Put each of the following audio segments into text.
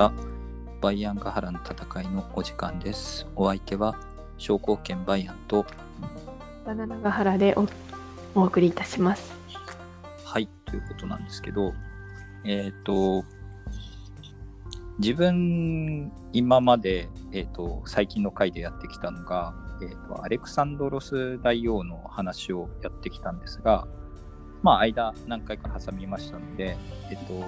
たバイアンガハラの戦いのお時間です。お相手は商工券バイアンと、バナナガハラでおお送りいたします。はい、ということなんですけど、えっ、と、自分、今まで、えっ、と、最近の回でやってきたのが、えっ、と、アレクサンドロス大王の話をやってきたんですが、まあ、間何回か挟みましたので、えっ、と、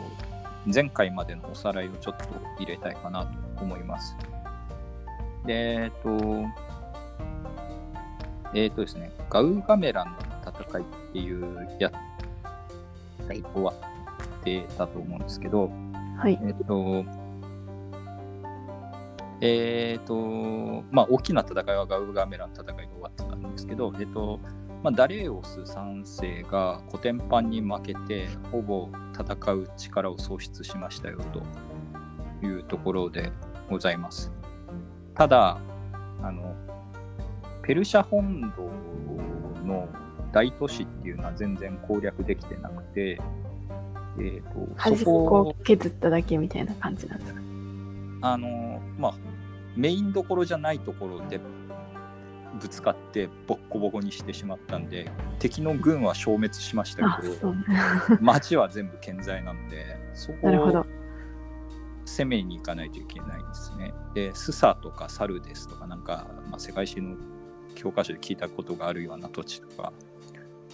前回までのおさらいをちょっと入れたいかなと思います。で、えっ、と、えっ、とですね、ガウガメランの戦いっていうや終わってたと思うんですけど、はい。えっ、と、えっ、と、まあ、大きな戦いはガウガメラの戦いが終わってたんですけど、えっ、と、まあ、ダレーオス3世がコテンパンに負けて、ほぼ戦う力を喪失しましたよというところでございます。ただ、あの、ペルシャ本土の大都市っていうのは全然攻略できてなくて、えー、と端っこを削っただけみたいな感じなんですか？あのまあメインどころじゃないところでぶつかってボッコボコにしてしまったんで敵の軍は消滅しましたあけ、ど。町は全部健在なのでそこを。攻めに行かないといけないですね。でスサとかサルデスとかなんか、まあ、世界史の教科書で聞いたことがあるような土地とか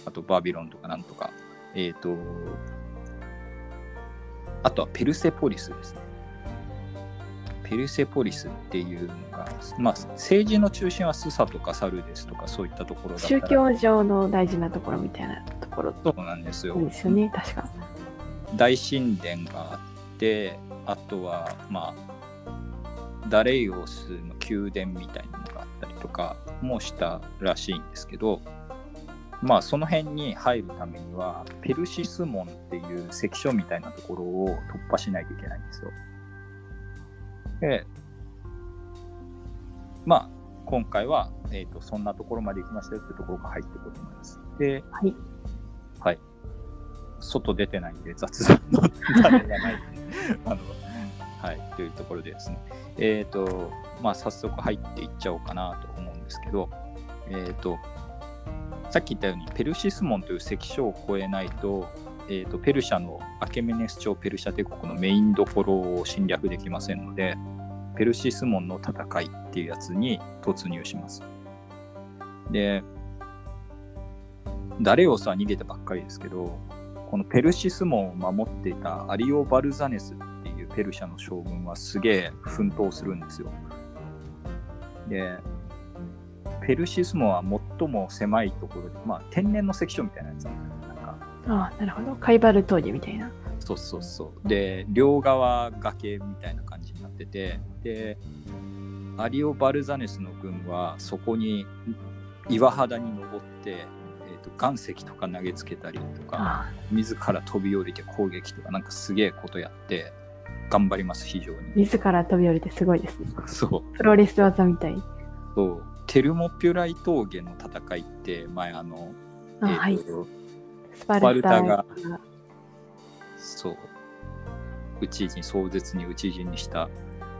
あとバビロンとかなんとかえっ、とあとはペルセポリスですね。ペルセポリスっていうのが、まあ、政治の中心はスサとかサルデスとかそういったところだ宗ら教上の大事なところみたいなところそうなんですよ。ですよね、確か。大神殿があってあとはまあダレイオスの宮殿みたいなのがあったりとかもしたらしいんですけどまあその辺に入るためにはペルシス門っていう関所みたいなところを突破しないといけないんですよ。でまあ今回は、えー、とそんなところまで行きましたよっていうところが入ってくると思います。で、はい。はい。外出てないんで雑談の種がない あの、はい、というところでですね。えっ、と、まあ、早速入っていっちゃおうかなと思うんですけど、えっ、と、さっき言ったように、ペルシス門という関所を越えないと、えー、とペルシャのアケメネス朝ペルシャ帝国のメインどころを侵略できませんので、ペルシス門の戦いっていうやつに突入します。で、ダレオスは逃げたばっかりですけど、このペルシス門を守っていたアリオ・バルザネスっていうペルシャの将軍はすげえ奮闘するんですよ。で、ペルシス門は最も狭いところで、まあ天然の関所みたいなやつなんだよああ、なるほど。カイバル峠みたいな。そうそうそう。で、両側崖みたいな感じになってて、で、アリオ・バルザネスの軍はそこに岩肌に登って、えー、と岩石とか投げつけたりとか、あ自ら飛び降りて攻撃とか、なんかすげえことやって、頑張ります、非常あ、に。自ら飛び降りてすごいですね。そう。プロレス技みたい。そうテルモピュライ峠の戦いって、前あの、あえーはい。とスパルタが。そう、討ち陣、壮絶に討ち陣にした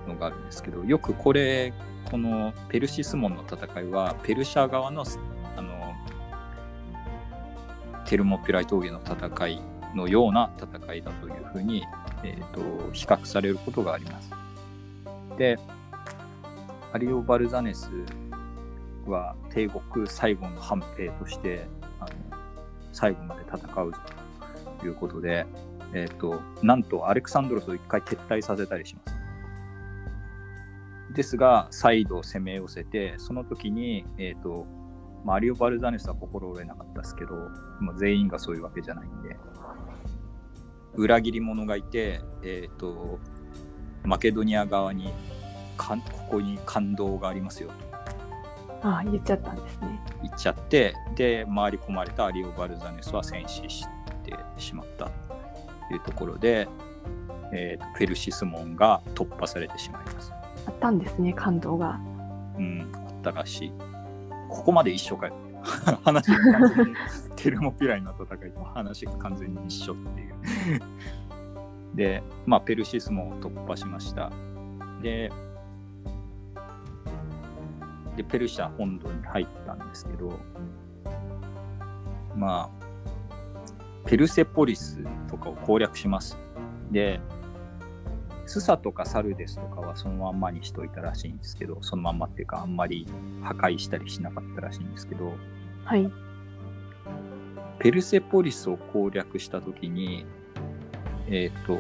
のがあるんですけど、よくこれ、このペルシス門の戦いは、ペルシャ側のあのテルモピュライ峠の戦いのような戦いだというふうに、えー、と比較されることがあります。で、アリオ・バルザネスは帝国最後の反兵として最後まで戦うぞということで、えー、となんとアレクサンドロスを一回撤退させたりします。ですが、再度攻め寄せて、その時に、えーとまあ、アリオ・バルザネスは心折れなかったですけど、まあ、全員がそういうわけじゃないんで、裏切り者がいて、えー、とマケドニア側にここに感動がありますよとああ、言っちゃったんですね。言っちゃって、で、回り込まれたアリオ・バルザネスは戦死してしまったというところで、えーとペルシス門が突破されてしまいます。あったんですね、感動が。うん、あったらしい。ここまで一緒かよ。話が完全にテルモピュライの戦いと話が完全に一緒っていう。で、まあ、ペルシスも突破しました。で、でペルシャ本土に入ったんですけど、まあ、ペルセポリスとかを攻略します。で、スサとかサルデスとかはそのまんまにしといたらしいんですけど、そのまんまっていうか、あんまり破壊したりしなかったらしいんですけど、はい。ペルセポリスを攻略したときに、えっ、と、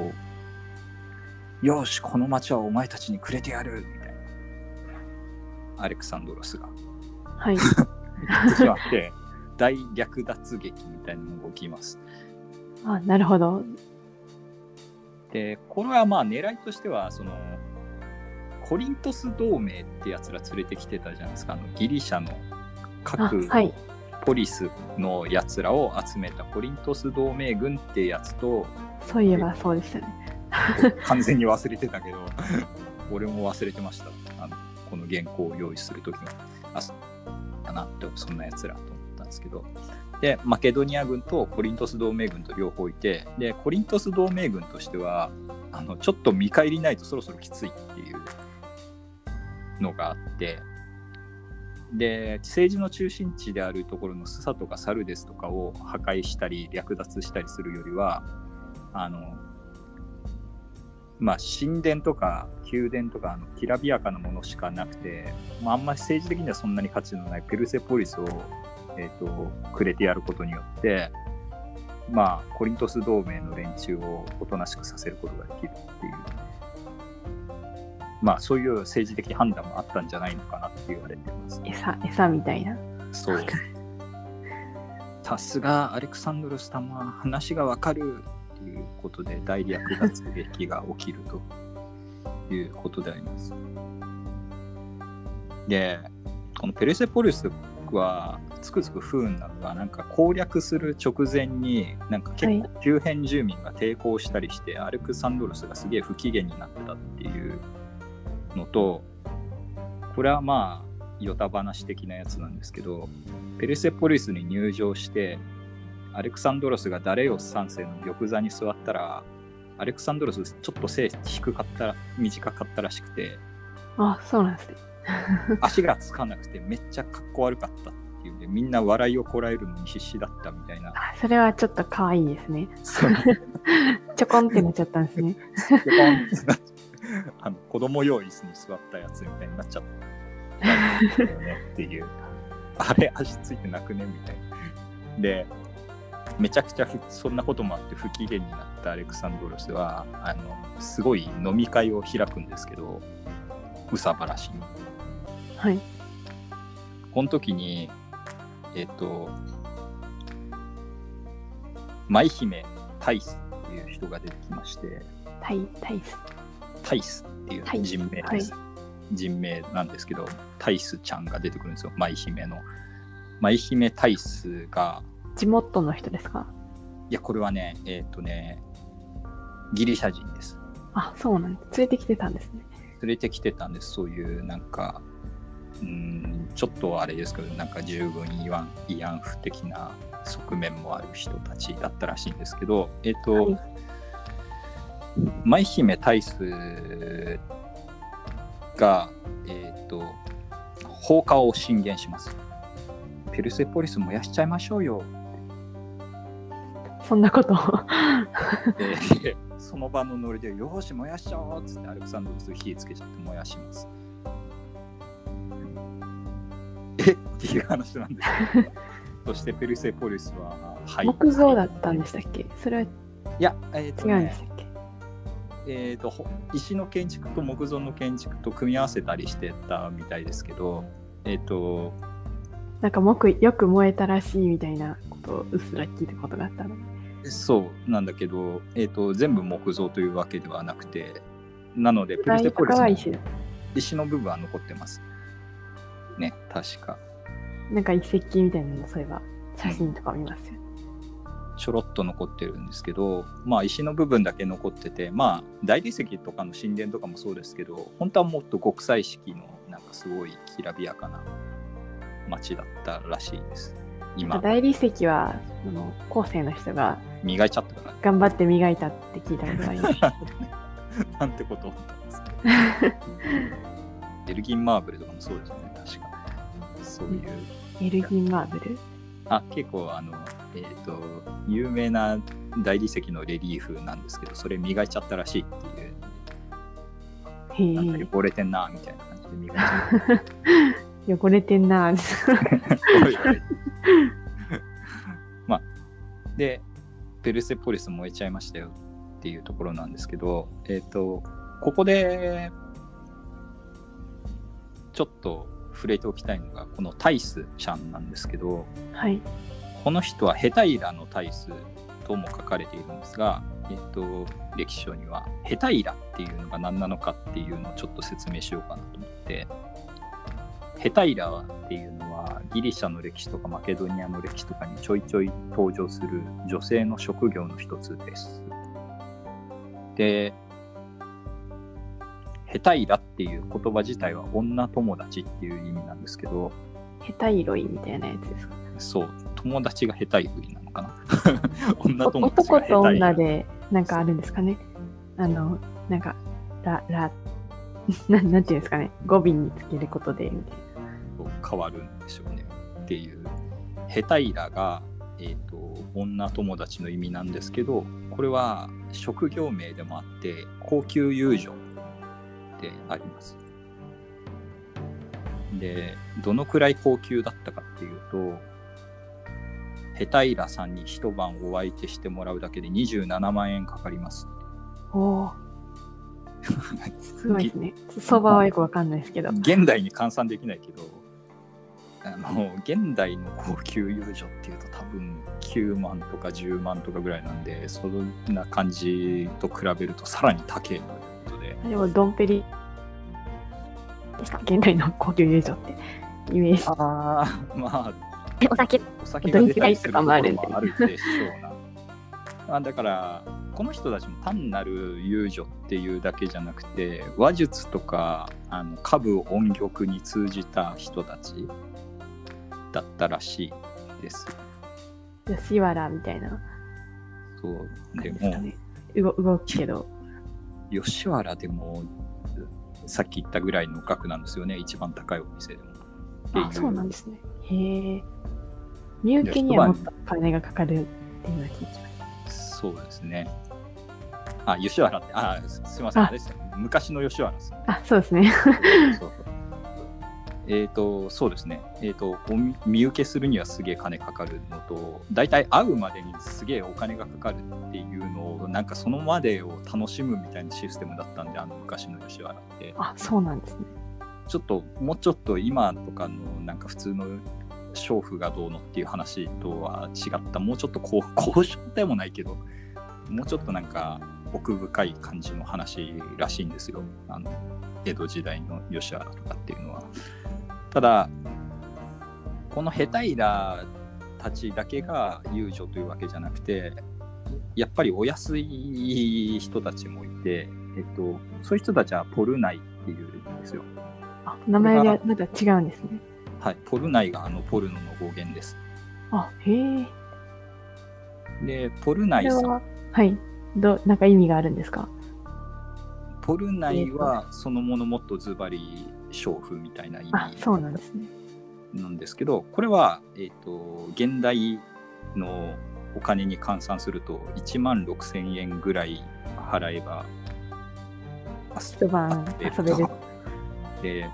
よし、この町はお前たちにくれてやるみたいな。アレクサンドロスが。はい。始まって、大略奪劇みたいなのが起きます。あ、なるほど。で、これはまあ狙いとしては、その、コリントス同盟ってやつら連れてきてたじゃないですか。あのギリシャのあ、各はい。ポリスのやつらを集めたコリントス同盟軍ってやつと、そういえばそうでしたね。完全に忘れてたけど、俺も忘れてました。この原稿を用意するときは。あ、そだなって、そんなやつらと思ったんですけど。で、マケドニア軍とコリントス同盟軍と両方いて、で、コリントス同盟軍としては、あのちょっと見返りないとそろそろきついっていうのがあって、で、政治の中心地であるところのスサとかサルデスとかを破壊したり略奪したりするよりは、あの、まあ、神殿とか宮殿とかあのきらびやかなものしかなくて、まあ、あんまり政治的にはそんなに価値のないペルセポリスを、えー、とくれてやることによって、まあ、コリントス同盟の連中をおとなしくさせることができるっていう、まあ、そういう政治的判断もあったんじゃないのかなって言われてます。餌、餌みたいな？そう。さすがアレクサンドロス様は話がわかるっていうことで大略奪劇が起きるということであります。で、このペルセポリスはつくづく不運なのが、なんか攻略する直前に、なんか結構周辺住民が抵抗したりして、アレクサンドロスがすげえ不機嫌になってたっていうのと、これはまあ、ヨタ話的なやつなんですけど、ペルセポリスに入場して、アレクサンドロスがダレオス3世の玉座に座ったら、アレクサンドロスちょっと背低かった、短かったらしくて、あ、そうなんですね。足がつかなくてめっちゃかっこ悪かったっていうんで、みんな笑いをこらえるのに必死だったみたいな。あそれはちょっと可愛いですね。ちょこんってなっちゃったんですね。あの子供用椅子に座ったやつみたいになっちゃったよねっていう。あれ、足ついてなくねみたいな。で、めちゃくちゃふそんなこともあって不機嫌になったアレクサンドロスは、あのすごい飲み会を開くんですけど、うさばらしに。はい。この時に、えっ、と、舞姫タイスっていう人が出てきまして、タイ、タイス。タイスっていう人名です。人名なんですけど、タイスちゃんが出てくるんですよ、舞姫の。舞姫タイスが、地元の人ですか？いや、これはね、えっ、とね、ギリシャ人です。あ、そうなんです。連れてきてたんですね。連れてきてたんです、そういうなんか、うーん、ちょっとあれですけど、なんか従軍慰安慰安婦的な側面もある人たちだったらしいんですけど、えっ、と、はい舞姫タイスが、えっ、と、放火を進言します。ペルセポリス燃やしちゃいましょうよ。そんなことその場のノリで、よーし、燃やしちゃおうっつってアレクサンドロス火つけちゃって燃やします。え？っていう話なんですけど、そしてペルセポリスは、はい。木造だったんでしたっけ？それはいや、えっ、とね違うんでし、たっけ？えー、とほ石の建築と木造の建築と組み合わせたりしてたみたいですけど、えっ、と、なんか木よく燃えたらしいみたいなことをうっすら聞いたことがあったので。そうなんだけど、えっ、と、全部木造というわけではなくて、なので、ペルライトセポリスのが石の部分は残ってます。ね、確か。なんか遺跡みたいなのそういえば写真とか見ますよ。ちょろっと残ってるんですけど、まあ、石の部分だけ残ってて、まあ、大理石とかの神殿とかもそうですけど、本当はもっと極彩色の、なんかすごいきらびやかな街だったらしいです。今。大理石はその後世の人が磨いちゃったから、頑張って磨いたって聞いたことがあります。なんてことを思ったんですか。エルギン・マーブルとかもそうですよね、確か。そういう。エルギンマーブル？あ、結構、あの、えっ、と、有名な大理石のレリーフなんですけど、それ磨いちゃったらしいっていう、へなんえか汚れてんな、みたいな感じで磨いちゃった。汚れてんな。まあ、で、ペルセポリス燃えちゃいましたよっていうところなんですけど、えっ、と、ここで、ちょっと触れておきたいのが、このタイスちゃんなんですけど、はい。この人はヘタイラのタイスとも書かれているんですが、えっ、と、歴史書にはヘタイラっていうのが何なのかっていうのをちょっと説明しようかなと思って、ヘタイラっていうのはギリシャの歴史とかマケドニアの歴史とかにちょいちょい登場する女性の職業の一つです。で、ヘタイラっていう言葉自体は女友達っていう意味なんですけど、ヘタイロイみたいなやつですか？そう、友達がヘタイフリなのかな？女お友達が男と。女でなんかあるんですかね？あの、なんか、ラ、ラ、ななんていうんですかね？語尾につけることで、みたい変わるんでしょうねっていうヘタイラが、えー、と女友達の意味なんですけどこれは職業名でもあって高級遊女でありますでどのくらい高級だったかっていうとヘタイラさんに一晩お相手してもらうだけで27万円かかりますな。おお。すごいですね。相場はよくわかんないですけど。現代に換算できないけどあの現代の高級遊女っていうと多分9万とか10万とかぐらいなんでそんな感じと比べるとさらに高いということででも、ドンペリですか？現代の高級友情って。イメージ。ああまあお酒。お酒が出たりするもあるでしょうなあだからこの人たちも単なる遊女っていうだけじゃなくて話術とかあの歌舞音曲に通じた人たちだったらしいです吉原みたいなそう感でもね。動動くけど。吉原でもさっき言ったぐらいの額なんですよね一番高いお店でもあ、そうなんですね。へえ。身請けにはもっと金がかかるっていうのは聞いてます。そうですねあ吉原ってあすすいませんああれですよ昔の吉原ですあ、そうですね。そうそうえっ、と、そうですね。えっ、と、見受けするにはすげえ金かかるのと、大体会うまでにすげえお金がかかるっていうのを、なんかそのまでを楽しむみたいなシステムだったんで、あの昔の吉原って。あ、そうなんですね。ちょっと、もうちょっと今とかのなんか普通の娼婦がどうのっていう話とは違った、もうちょっとこう 交渉でもないけど、もうちょっとなんか奥深い感じの話らしいんですよ。あの江戸時代の吉原とかっていうのは。ただ、このヘタイラたちだけが遊女というわけじゃなくて、やっぱりお安い人たちもいて、えっと、そういう人たちはポルナイっていうんですよ。あ、名前がまた違うんですね。はい、ポルナイがあのポルノの語源です。あ、へえ。で、ポルナイさん、は、はい。ど、なんか意味があるんですか？ポルナイはそのものもっとズバリ娼婦みたいな意味あ、そうなんですね。なんですけど、これは、えっ、と、現代のお金に換算すると1万6000円ぐらい払えば一晩遊べる。で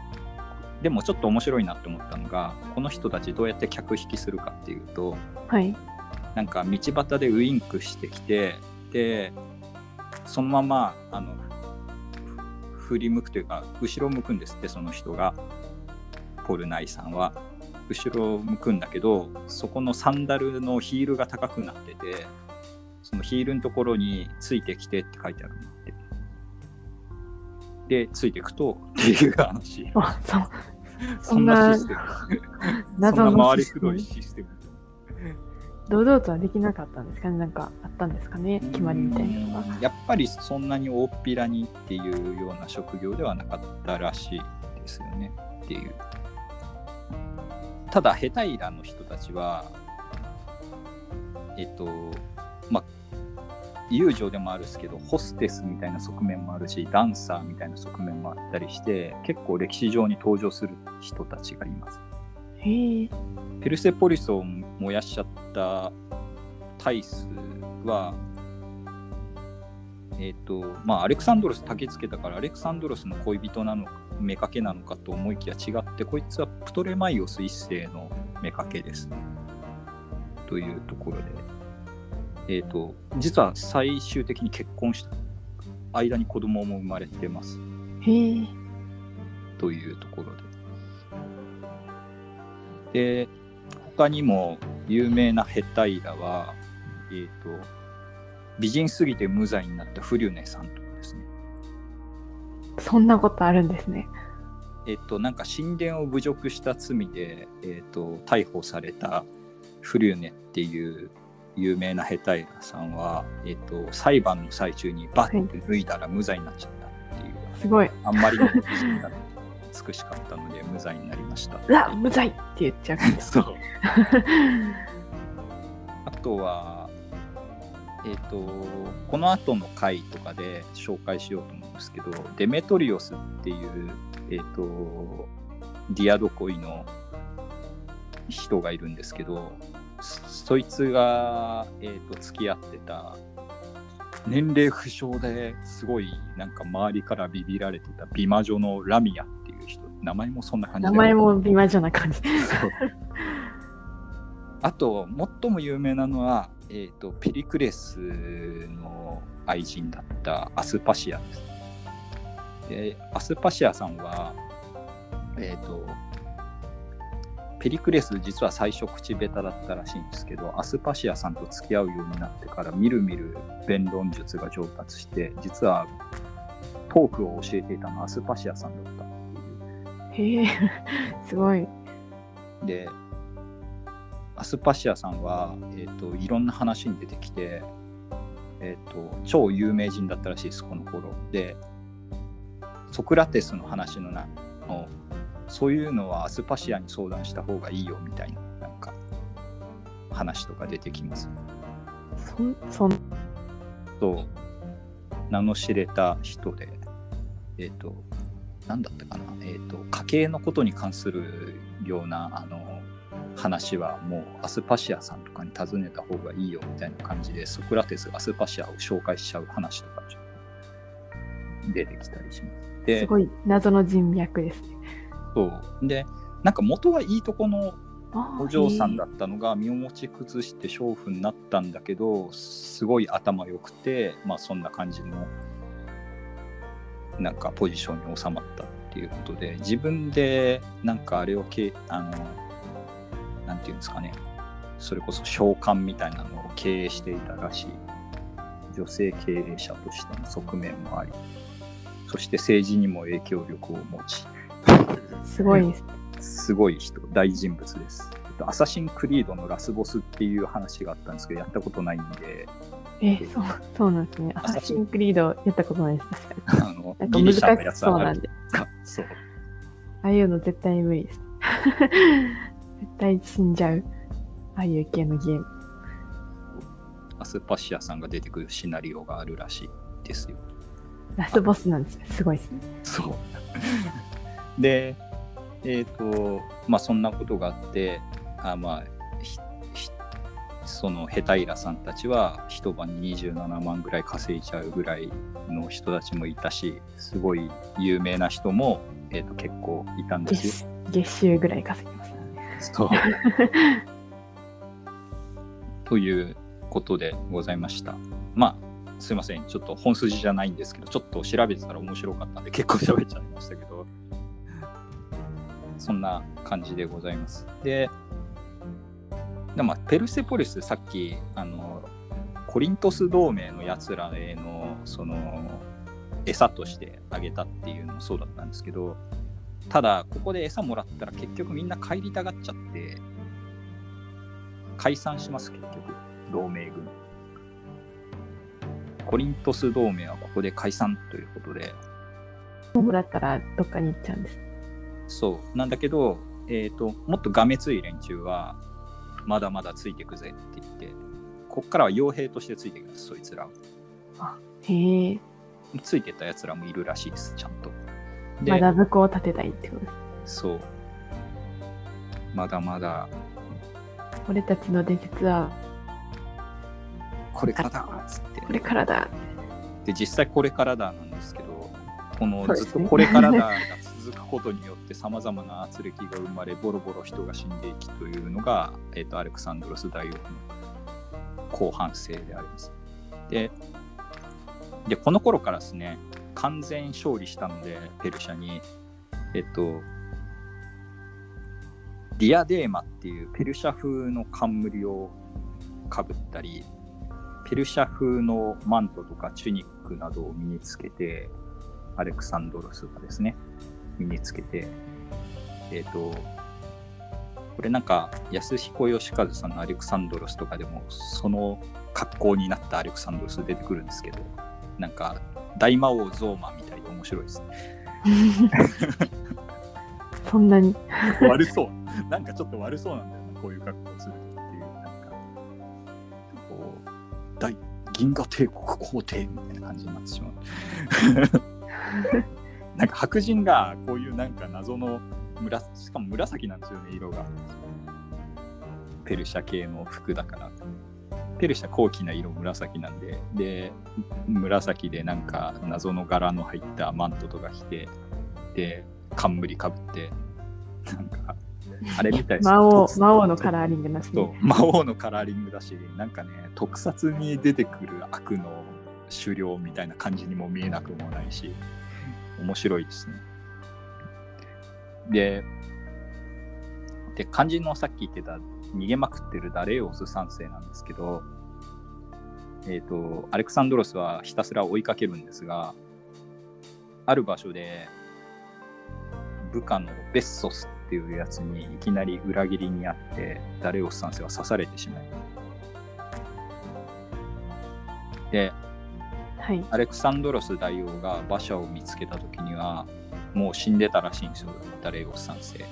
でもちょっと面白いなって思ったのがこの人たちどうやって客引きするかっていうとはい。なんか道端でウインクしてきてでそのままあのふ振り向くというか後ろ向くんですってその人が。ポルナイさんは。後ろ向くんだけどそこのサンダルのヒールが高くなっててそのヒールのところについてきてって書いてあるんだってでついていくとっていう話。あ、そんなシステム。謎そんなの回りくどいシステム堂々とはできなかったんですか？ねなんかあったんですかね？決まりみたいなのが。やっぱりそんなに大っぴらにっていうような職業ではなかったらしいですよねっていう。ただヘタイラの人たちはえっとまあ遊女でもあるんですけどホステスみたいな側面もあるしダンサーみたいな側面もあったりして結構歴史上に登場する人たちがいます。ペルセポリスを燃やしちゃったタイスはえっ、とまあアレクサンドロス焚きつけたからアレクサンドロスの恋人なの妾なのかと思いきや違ってこいつはプトレマイオス一世の妾ですというところでえっ、と実は最終的に結婚した間に子供も生まれてますへえ。というところで。で、他にも有名なヘタイラは、えっ、と、美人すぎて無罪になったフリュネさんとかですね。そんなことあるんですね。えっ、と、なんか神殿を侮辱した罪で、えっ、と、逮捕されたフリュネっていう有名なヘタイラさんは、えっ、と、裁判の最中にバッて脱いだら無罪になっちゃったっていう、すごい。あんまりにも美人が美しかったので無罪になりました。うわ、無罪って言っちゃう。そう。あとは、えっ、と、この後の回とかで紹介しようと思うんですけど、デメトリオスっていう、えっ、と、ディアドコイの人がいるんですけど、そそいつが、えっ、と、付き合ってた、年齢不詳ですごいなんか周りからビビられてた美魔女のラミアっ名前もそんな感じで名前も美魔女な感じ。あと最も有名なのは、えー、とペリクレスの愛人だったアスパシアです。でアスパシアさんは、えー、とペリクレス実は最初口下手だったらしいんですけどアスパシアさんと付き合うようになってからみるみる弁論術が上達して実はトークを教えていたのはアスパシアさんだったへえ、すごい。でアスパシアさんは、えー、といろんな話に出てきて、えー、と超有名人だったらしいですこの頃。でソクラテスの話のなのそういうのはアスパシアに相談した方がいいよみたいななんか話とか出てきます。そん、そん、と名の知れた人でえっ、と何だったかな？えっ、と家計のことに関するようなあの話はもうアスパシアさんとかに尋ねた方がいいよみたいな感じでソクラテスがアスパシアを紹介しちゃう話とかちょっと出てきたりします。ですごい謎の人脈ですね。そうでなんか元はいいとこのお嬢さんだったのが身を持ち崩して娼婦になったんだけどすごい頭良くてまあそんな感じのなんかポジションに収まったっていうことで自分でなんかあれをけあのなんていうんですかね。それこそ召喚みたいなのを経営していたらしい。女性経営者としての側面もあり。そして政治にも影響力を持ち。すごいです。すごい人、大人物です。えっとアサシンクリードのラスボスっていう話があったんですけど、やったことないんで、え、そう、そうなんですね。アサシンクリードやったことないです。確かに。あのなんか難しそうなんで。そう。ああいうの絶対に無理です。絶対死んじゃう。ああいう系のゲーム。アスパシアさんが出てくるシナリオがあるらしいですよ。ラスボスなんですね。すごいですね。そう。で、えっ、と、まあそんなことがあって、あまあ、そのヘタイラさんたちは一晩に27万ぐらい稼いじゃうぐらいの人たちもいたし、すごい有名な人も、えー、と結構いたんですよ。月月収ぐらい稼ぎます。そう。ということでございました。まあ、すいません。ちょっと本筋じゃないんですけど、ちょっと調べてたら面白かったんで結構喋っちゃいましたけど、そんな感じでございます。で、でまあ、ペルセポリス、さっき、あの、コリントス同盟のやつらへの、その、餌としてあげたっていうのもそうだったんですけど、ただ、ここで餌もらったら結局みんな帰りたがっちゃって、解散します、結局、同盟軍。コリントス同盟はここで解散ということで、もらったらどっかに行っちゃうんです。そう、なんだけど、えっ、と、もっとがめつい連中は、まだまだついてくぜって言って、こっからは傭兵としてついてきます、そいつら。へえ。ついてたやつらもいるらしいです、ちゃんと。で、まだ武功を立てたいってこと。そう。まだまだ、俺たちの伝説はこれからだっつって。これからだ。で、実際これからだなんですけど、このずっとこれからだが続くことによって、さまざまな圧力が生まれ、ボロボロ人が死んでいきというのが、えっとアレクサンドロス大王の後半生であります。で、でこの頃からですね、完全勝利したので、ペルシャに、えっと、ディアデーマっていうペルシャ風の冠をかぶったり、ペルシャ風のマントとかチュニックなどを身につけて、アレクサンドロスがですね、身につけて、えっ、と、これなんか、安彦義和さんのアレクサンドロスとかでも、その格好になったアレクサンドロス出てくるんですけど、なんか、大魔王ゾーマみたいで面白いですね。そんなに。悪そう。なんかちょっと悪そうなんだよな、こういう格好をするとっていう、なんか、こう、大銀河帝国皇帝みたいな感じになってしまう。なんか白人がこういうなんか謎の紫、しかも紫なんですよね、色が。ペルシャ系の服だから。ペルシャ高貴な色紫なんで、で、紫でなんか謎の柄の入ったマントとか着て、で、冠かぶって、なんか、あれみたい 魔王、特魔王のカラーリングなしね。魔王のカラーリングだし、なんかね、特撮に出てくる悪の狩猟みたいな感じにも見えなくもないし、面白いですね。で、で、肝心のさっき言ってた逃げまくってるダレオス3世なんですけど、えっ、と、アレクサンドロスはひたすら追いかけるんですが、ある場所で部下のベッソスっていうやつにいきなり裏切りにあって、ダレオス3世は刺されてしまいます。で、はい。アレクサンドロス大王が馬車を見つけた時には、もう死んでたらしいんですよ、ダレオス3世。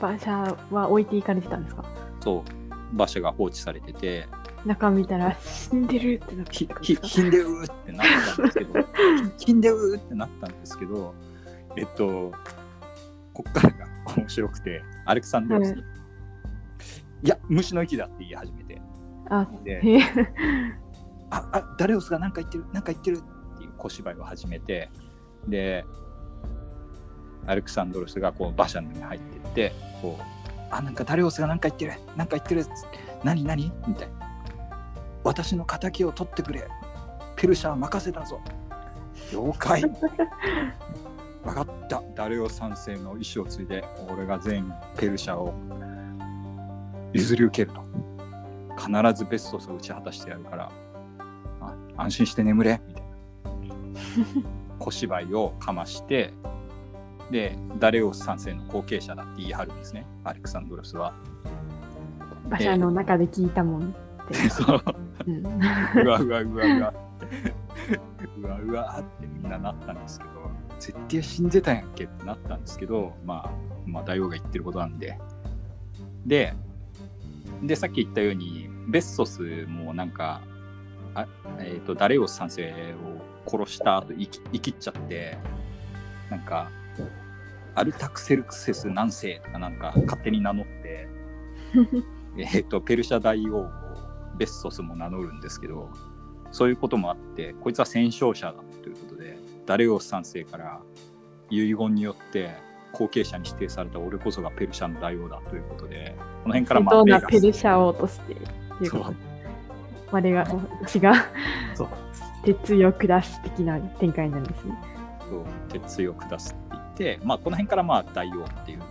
馬車は置いていかれてたんですか？そう、馬車が放置されてて、中見たら死んでるってなってひたんでひすか？ひんでうーってなったんですけど、ひんでうーってなったんですけど、えっと、こっからが面白くて、アレクサンドロス、はい。い、や、虫の息だって言い始めて、あ、で。あ、あ、ダレオスが何か言ってる、何か言ってるっていう小芝居を始めて、で、アレクサンドロスがこう馬車の中に入ってって、こう、あ、なんかダレオスが何か言ってる、何か言ってる何何？みたいな。私の敵を取ってくれ。ペルシャは任せたぞ。了解。分かった。ダレオス3世の意思を継いで、俺が全ペルシャを譲り受けると。必ずベストスを打ち果たしてやるから、あ安心して眠れみたいな。小芝居をかましてでダレオス3世の後継者だって言い張るんですね。アレクサンドロスは。馬車の中で聞いたもんって。そう。うん、うわうわうわうわって。うわうわってみんななったんですけど絶対死んでたやんけってなったんですけど、まあ、まあ大王が言ってることなんで。ででさっき言ったようにベッソスもなんかあ、えー、とダレオス3世を殺した後生き生きっちゃってなんかアルタクセルクセス何世とかなんか勝手に名乗って えー、とペルシャ大王をベッソスも名乗るんですけどそういうこともあってこいつは戦勝者だということでダレオス3世から遺言によって後継者に指定された俺こそがペルシャの大王だということでこの辺からまあペルシャ王としてそう。こと我が私がそう鉄を下す的な展開なんですね。そう鉄意を下すって言って、まあ、この辺からまあ大王っていう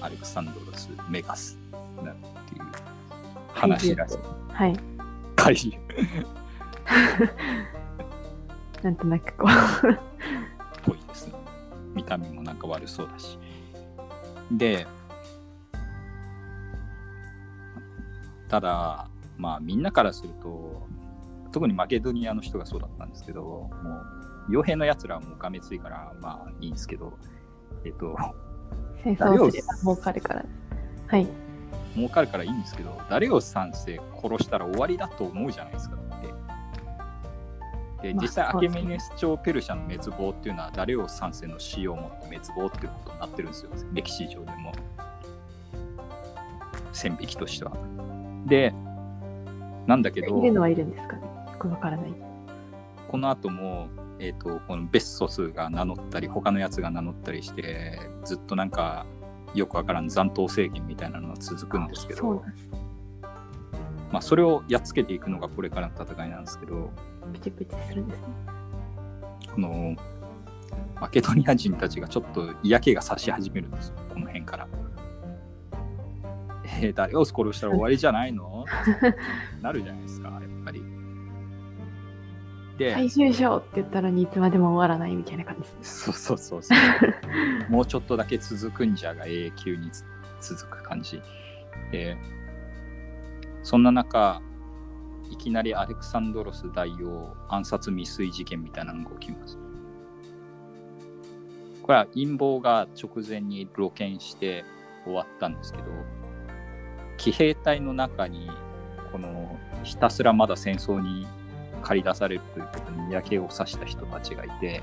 アレクサンドロス・メガスなんていう話らしい。はい。怪獣 なんとなくこっぽいですね。見た目もなんか悪そうだし。で、ただ、まあみんなからすると、特にマケドニアの人がそうだったんですけど、もう、傭兵のやつらはもうがめついから、まあいいんですけど、えっと、う戦争すれば儲かるから。はい。儲かるからいいんですけど、ダレオス3世殺したら終わりだと思うじゃないですか。でまあ実際、アケメネス朝ペルシャの滅亡っていうのは、ダレオス3世の死をもって滅亡っていうことになってるんですよ、歴史上でも。線引きとしては。で、なんだけど、いるのはいるんですかねよくわからない。この後も、えー、とこのベッソスが名乗ったり他のやつが名乗ったりしてずっとなんかよくわからん残党政権みたいなのが続くんですけど。まあ、それをやっつけていくのがこれからの戦いなんですけどプチプチするんですね。このマケドニア人たちがちょっと嫌気がさし始めるんですよこの辺から。えー、誰を殺したら終わりじゃないの？なるじゃないですかやっぱり。で、最終章って言ったらにいつまでも終わらないみたいな感じですね。そうそうそうそう。もうちょっとだけ続くんじゃが永久につ続く感じ。で、そんな中、いきなりアレクサンドロス大王暗殺未遂事件みたいなのが起きます。これは陰謀が直前に露見して終わったんですけど、騎兵隊の中に、このひたすらまだ戦争に駆り出されるということに嫌気をさした人たちがいて、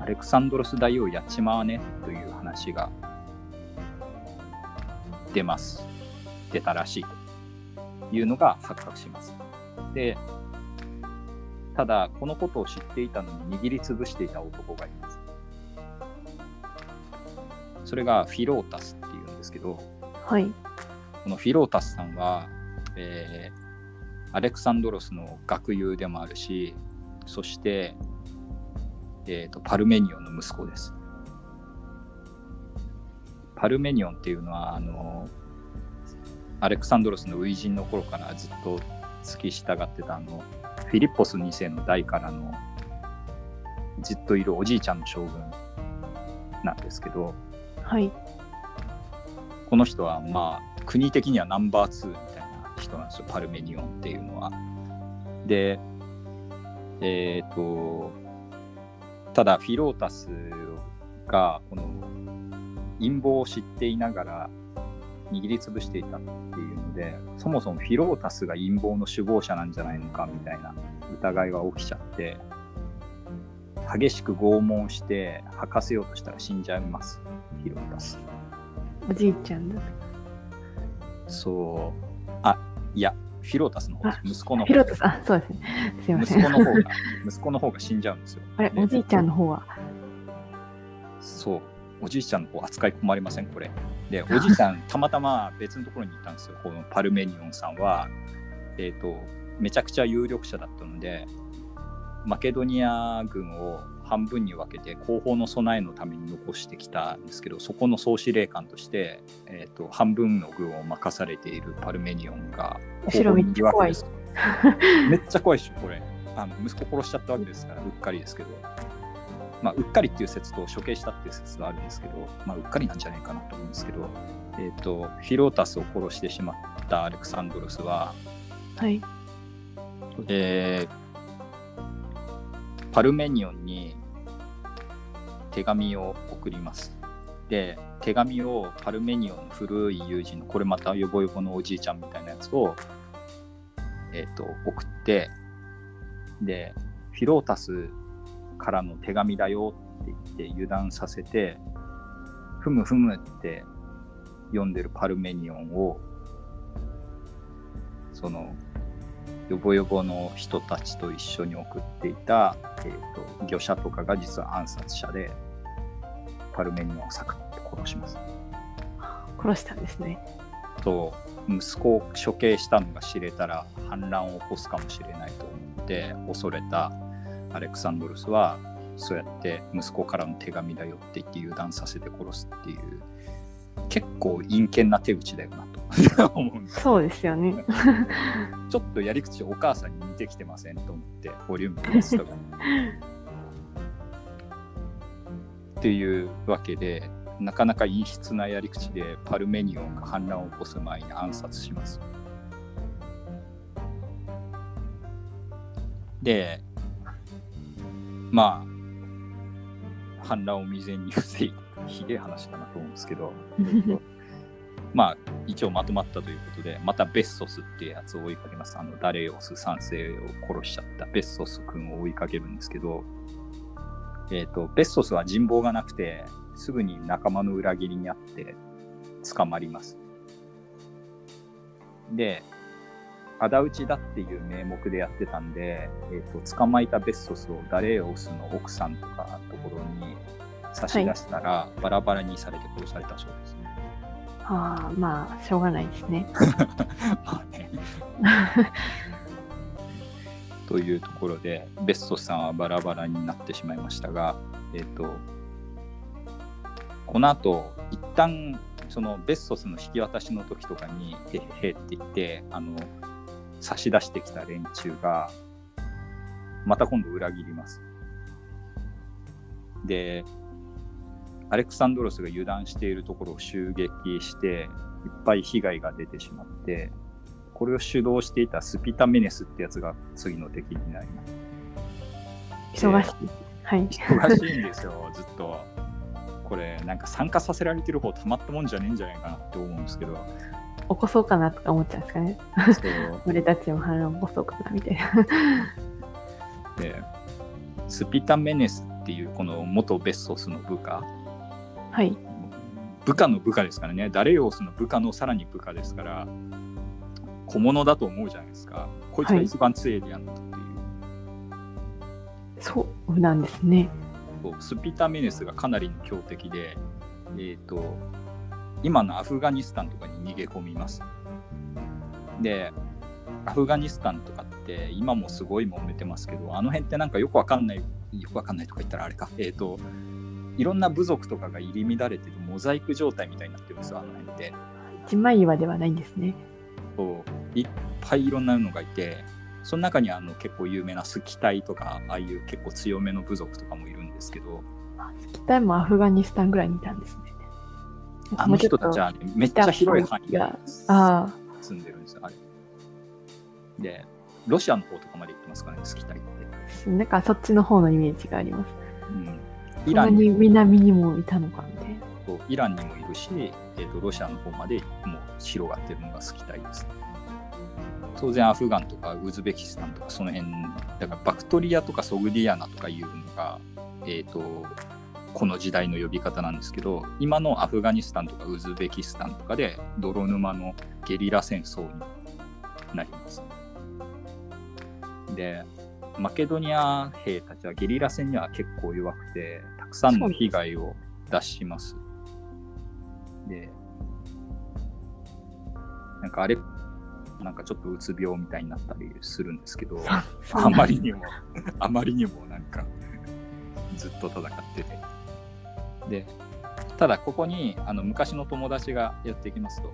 アレクサンドロス大王やっちまわねという話が出ます。出たらしいというのが発覚します。で、ただ、このことを知っていたのに握りつぶしていた男がいます。それがフィロータスっていうんですけど、はい。このフィロータスさんは、えーアレクサンドロスの学友でもあるし、そして、えーとパルメニオンの息子です。パルメニオンっていうのは、あの、アレクサンドロスの初陣の頃からずっと付き従ってたあの、フィリッポス2世の代からのずっといるおじいちゃんの将軍なんですけど、はい。この人はまあ国的にはナンバー2みたいな人なんですよパルメニオンっていうのは。でえっ、とただフィロータスがこの陰謀を知っていながら握りつぶしていたっていうのでそもそもフィロータスが陰謀の首謀者なんじゃないのかみたいな疑いが起きちゃって激しく拷問して吐かせようとしたら死んじゃいますフィロータス。おじいちゃんだ。そう。あ、いや、フィロータスの方息子の方ヒロトさん、あそうですね。すいません。息子の方が、息子の方が死んじゃうんですよ。あれ、おじいちゃんの方は？そう。おじいちゃんの方扱い困りません、これ。で、おじいちゃん、たまたま別のところにいたんですよ。このパルメニオンさんは、えっ、と、めちゃくちゃ有力者だったので、マケドニア軍を半分に分けて後方の備えのために残してきたんですけどそこの総司令官として、えー、と半分の軍を任されているパルメニオンが後ろめっちゃ怖い後方にいるわけです。めっちゃ怖い。でしょこれ。あの息子殺しちゃったわけですからうっかりですけど。まあうっかりっていう説と処刑したっていう説があるんですけどまあうっかりなんじゃないかなと思うんですけどえっ、とフィロータスを殺してしまったアレクサンドロスははい。えーパルメニオンに手紙を送ります。で、手紙をパルメニオンの古い友人の、これまたヨボヨボのおじいちゃんみたいなやつを、えっ、と、送って、で、フィロータスからの手紙だよって言って油断させて、ふむふむって読んでるパルメニオンを、その、ヨボヨボの人たちと一緒に送っていた、えー、と漁者とかが実は暗殺者でパルメニオンをサクッと殺します。殺したんですね。と息子を処刑したのが知れたら反乱を起こすかもしれないと思って恐れたアレクサンドロスはそうやって息子からの手紙だよって言って油断させて殺すっていう結構陰険な手口だよなと思うんですそうですよね。ちょっとやり口お母さんに似てきてませんと思って、ボリュームの人が。っていうわけで、なかなか陰湿なやり口でパルメニオンが反乱を起こす前に暗殺します。で、まあ、反乱を未然に防いで、ひでえ話だなと思うんですけど、まあ、一応まとまったということで、またベッソスっていうやつを追いかけます。あの、ダレオス3世を殺しちゃったベッソス君を追いかけるんですけど、えっ、と、ベッソスは人望がなくて、すぐに仲間の裏切りにあって捕まります。で、仇討ちだっていう名目でやってたんで、えー、と捕まえたベッソスをダレオスの奥さんとかところに差し出したら、バラバラにされて殺されたそうですね。ああ、まあ、しょうがないですね。ま ねというところで、ベッソスさんはバラバラになってしまいましたが、えっ、と、この後、一旦そのベッソスの引き渡しの時とかに、へへへって言って、あの、差し出してきた連中が、また今度裏切ります。で、アレクサンドロスが油断しているところを襲撃して、いっぱい被害が出てしまって、これを主導していたスピタメネスってやつが次の敵になります。忙しい。はい。忙しいんですよ、ずっと。これ、なんか参加させられてる方たまったもんじゃねえんじゃないかなって思うんですけど、起こそうかなとか思っちゃうんですかね。俺たちも反乱起こそうかなみたいな。で、スピタメネスっていうこの元ベッソスの部下、はい。部下の部下ですからね、ダレオスの部下のさらに部下ですから、小物だと思うじゃないですか。こいつが一番強いでやんのっていう。そうなんですね。そうスピタメネスがかなりの強敵で、えっ、と、今のアフガニスタンとかに逃げ込みます。で、アフガニスタンとかって今もすごい揉めてますけど、あの辺ってなんかよくわかんない、よくわかんないとか言ったらあれか、えっ、と、いろんな部族とかが入り乱れてるモザイク状態みたいになってるんですよ、あの辺って。一枚岩ではないんですね。そういっぱいいろんなのがいて、その中にあの結構有名なスキタイとか、ああいう結構強めの部族とかもいるんですけど、スキタイもアフガニスタンぐらいにいたんですね。あの人たちは、ね、めっちゃ広い範囲にああ、住んでるんですよ、あれ。で、ロシアの方とかまで行ってますからね、スキタイって。なんかそっちの方のイメージがあります。うん、イランにに南にもいたのかみたいな。とイランにもいるし、えー、とロシアの方までもう広がってるのがスキタイです。当然アフガンとかウズベキスタンとかその辺、だからバクトリアとかソグディアナとかいうのが、えっ、と、この時代の呼び方なんですけど、今のアフガニスタンとかウズベキスタンとかで泥沼のゲリラ戦争になります。で、マケドニア兵たちはゲリラ戦には結構弱くて、たくさんの被害を出します。で、なんかあれ、なんかちょっとうつ病みたいになったりするんですけど、あまりにも、あまりにもなんか、ずっと戦ってて。で、ただここにあの昔の友達がやってきますとい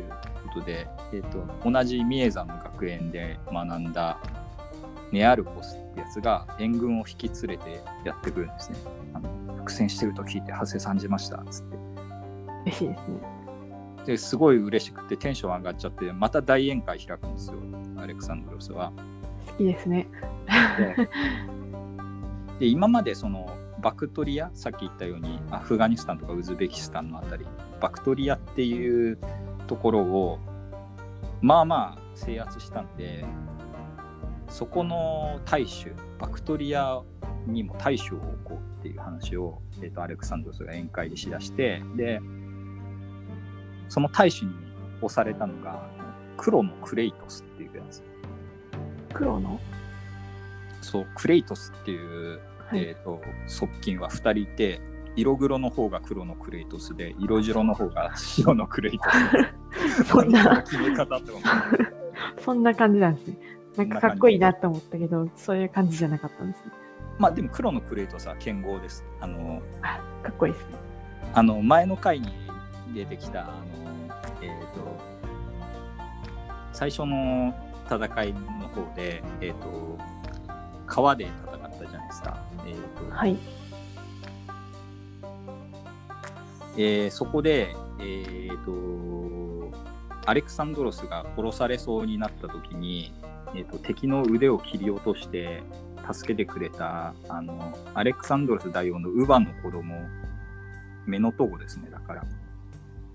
うことで、えっ、と、同じミエザの学園で学んだネアルコスってやつが援軍を引き連れてやってくるんですね。あの苦戦してると聞いて、長谷さんじましたっつって。嬉しいですね。ですごい嬉しくてテンション上がっちゃって、また大宴会開くんですよ、アレクサンドロスは。好きですね。でで今までそのバクトリアさっき言ったようにアフガニスタンとかウズベキスタンのあたりバクトリアっていうところをまあまあ制圧したんでそこの大衆バクトリアにも大衆を置こうっていう話を、えー、とアレクサンドロスが宴会でしだしてでその大衆に押されたのが黒のクレイトスっていうやつ。黒の、そうクレイトスっていうはい。えー、と側近は2人いて色黒の方が黒のクレイトスで色白の方が白のクレイトス。そんな。決め方って思う。そんな感じなんですね。なんかかっこいいなって思ったけど、そういう感じじゃなかったんですね。まあでも黒のクレイトスは剣豪ですあのあ、かっこいいですね。あの前の回に出てきたあのえっ、と最初の戦いの方でえっ、と川で戦ったじゃないですかえっ、とはい。えーそこで、えー、とアレクサンドロスが殺されそうになった時に、えー、と敵の腕を切り落として助けてくれたあのアレクサンドロス大王の乳母の子供メノトゴですねだから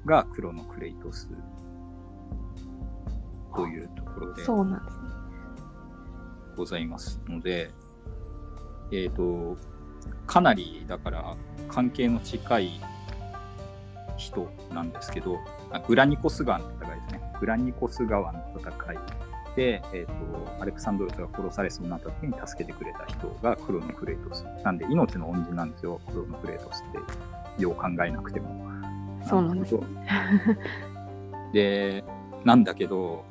が黒のクレイトスというところでそうなんですね。ございますので、えっ、と、かなりだから関係の近い人なんですけど、あグラニコス川の戦いですね。グラニコス川の戦いで、えーと、アレクサンドロスが殺されそうになった時に助けてくれた人が黒のクレイトス。なんで命の恩人なんですよ、黒のクレイトスって。よう考えなくても。そうなんですねで、なんだけど、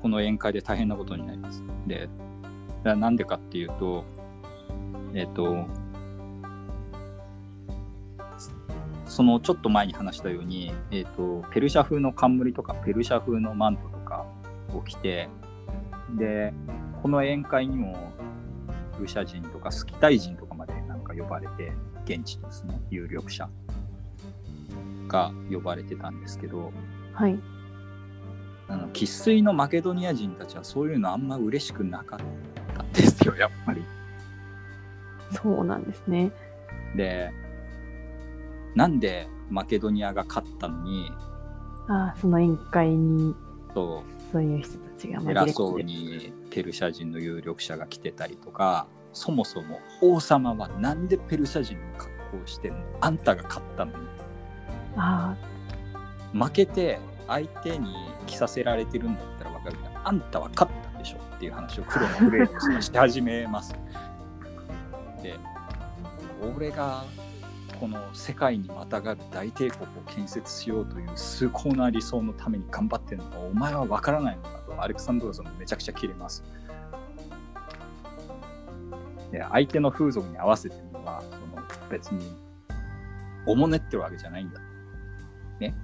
この宴会で大変なことになります。で、だなんでかっていうと、えっ、と、そのちょっと前に話したように、えっ、と、ペルシャ風の冠とか、ペルシャ風のマントとかを着て、で、この宴会にも、ペルシャ人とかスキタイ人とかまでなんか呼ばれて、現地ですね、有力者が呼ばれてたんですけど、はい。あの生粋のマケドニア人たちはそういうのあんま嬉しくなかったんですよ、やっぱり。そうなんですね。で、なんでマケドニアが勝ったのに、ああ、その宴会にそそういう人たちが偉そうにペルシャ人の有力者が来てたりとか、そもそも王様はなんでペルシャ人の格好をしてんの？あんたが勝ったのに。あ負けて相手に着させられてるんだったらわかるけど、あんたは勝ったでしょっていう話を黒のプレイとしてし始めます。で、俺がこの世界にまたがる大帝国を建設しようという崇高な理想のために頑張ってるのがお前は分からないのかとアレクサンドロスもめちゃくちゃ切れます。で相手の風俗に合わせてるのはその別におもねってるわけじゃないんだ。ね。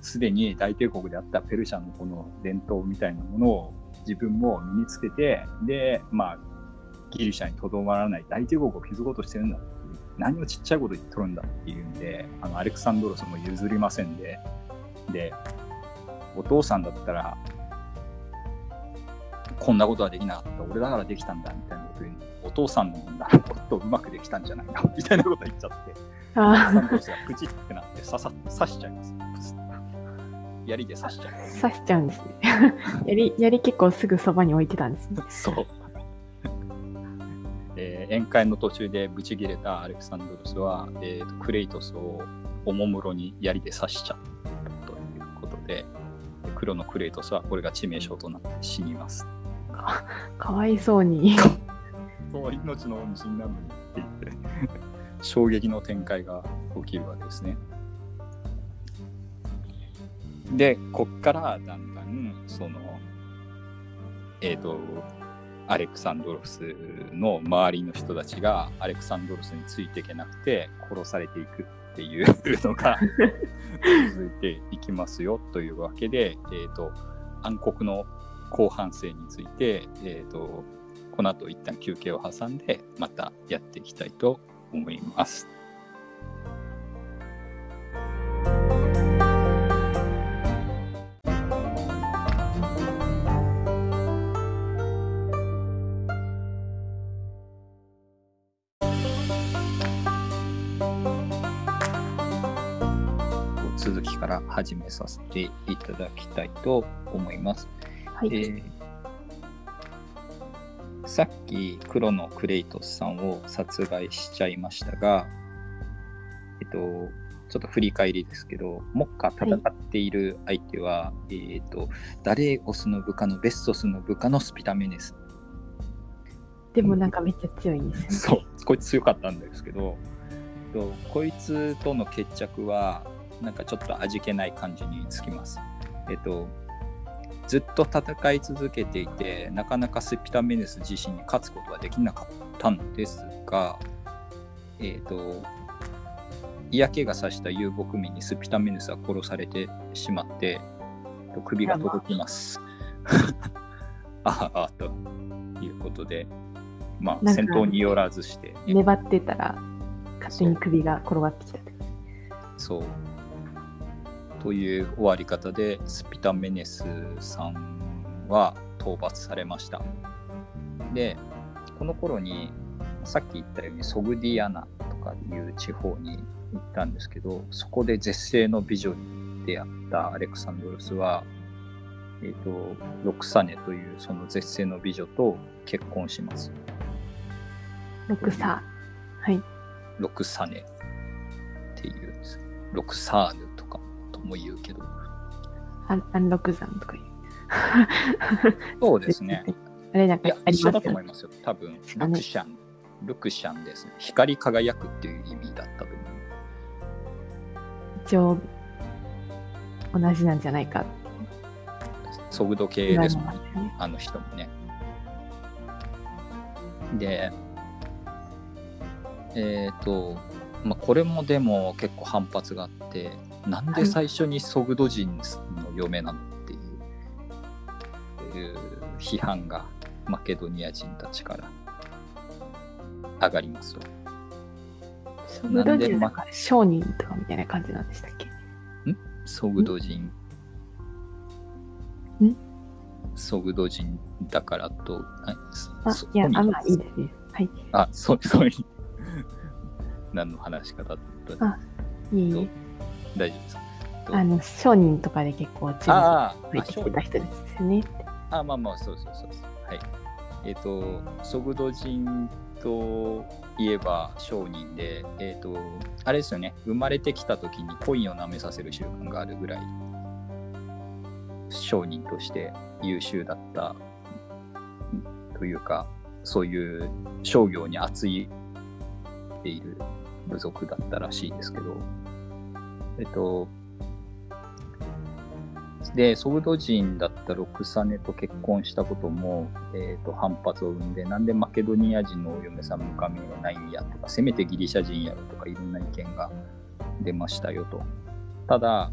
すでに大帝国であったペルシャのこの伝統みたいなものを自分も身につけて、で、まあ、ギリシャにとどまらない大帝国を築こうとしてるんだっていう何をちっちゃいこと言っとるんだっていうんで、あの、アレクサンドロスも譲りませんで、で、お父さんだったら、こんなことはできなかった。俺だからできたんだ、みたいなこと言うのお父さんのもっとうまくできたんじゃないの？みたいなこと言っちゃって。あ、あサンドロスがプチってなって刺さ刺しちゃいます。槍で刺しちゃいあ、ます。刺しちゃうんですね。やり、やり結構すぐそばに置いてたんですね。そう。えー宴会の途中でブチ切れたアレクサンドロスは、えーとクレイトスをおもむろに槍で刺しちゃったということで、黒のクレイトスはこれが致命傷となって死にます。か わいそうに。そう命の恩人なのにって言って衝撃の展開が起きるわけですね。でこっからだんだんそのえっ、とアレクサンドロスの周りの人たちがアレクサンドロスについていけなくて殺されていくっていうのが 続いていきますよというわけで、えー、と暗黒の後半戦について、えー、とこの後一旦休憩を挟んでまたやっていきたいと思います。から始めさせていただきたいと思います。はい。えーさっき黒のクレイトスさんを殺害しちゃいましたが、えっと、ちょっと振り返りですけど、目下戦っている相手は、えっと、ダレーゴスの部下のベッソスの部下のスピタメネス。でもなんかめっちゃ強いんですよね。そう、こいつ強かったんですけど、えっとこいつとの決着は、なんかちょっと味気ない感じにつきます。えっと、ずっと戦い続けていて、なかなかスピタメネス自身に勝つことはできなかったんですが、えっ、と、嫌気がさした遊牧民にスピタメネスは殺されてしまって、えっと首が届きます。ああ、ということで、まあ、戦闘によらずして、ね、粘ってたら、勝手に首が転がってきたって。そう。という終わり方で、スピタメネスさんは討伐されました。で、この頃に、さっき言ったようにソグディアナとかいう地方に、行ったんですけど、そこで絶世の美女に出会ったアレクサンドロスは、えっ、と、ロクサネというその絶世の美女と結婚します。ロクサはい。ロクサネっていうんです。ロクサーヌとも言うけど。アンアンロク山とかいう。そうですね。あれなんかあり。だと思いますよ。多分、ルクシャン、ルクシャンですね。光り輝くっていう意味だったと思う。一応、同じなんじゃないかってソグド系ですもんね。あの人もね。で、えっ、と、まあ、これもでも結構反発があって、なんで最初にソグド人の嫁なのっていういう批判がマケドニア人たちから上がりますと。ソグド人なんか商人とかみたいな感じなんでしたっけ？ソグド人。ん？ソグド人だからと、あいや、あ、ソニーまあいいですね。はい。あ、そう、そういう。何の話し方だったあいえいえ。大丈夫ですか？あの、商人とかで結構注目ああ入ってた人ですよね。あ、まあまあ、そうそうそうそう。はい。えっ、と、ソグド人といえば商人で、えっ、と、あれですよね、生まれてきた時にコインを舐めさせる習慣があるぐらい、商人として優秀だったというか、そういう商業に熱いている部族だったらしいですけど、えっと、で、ソグド人だったロクサネと結婚したことも、えっと反発を生んで、なんでマケドニア人のお嫁さん迎えないんやとか、せめてギリシャ人やろとか、いろんな意見が出ましたよと。ただ、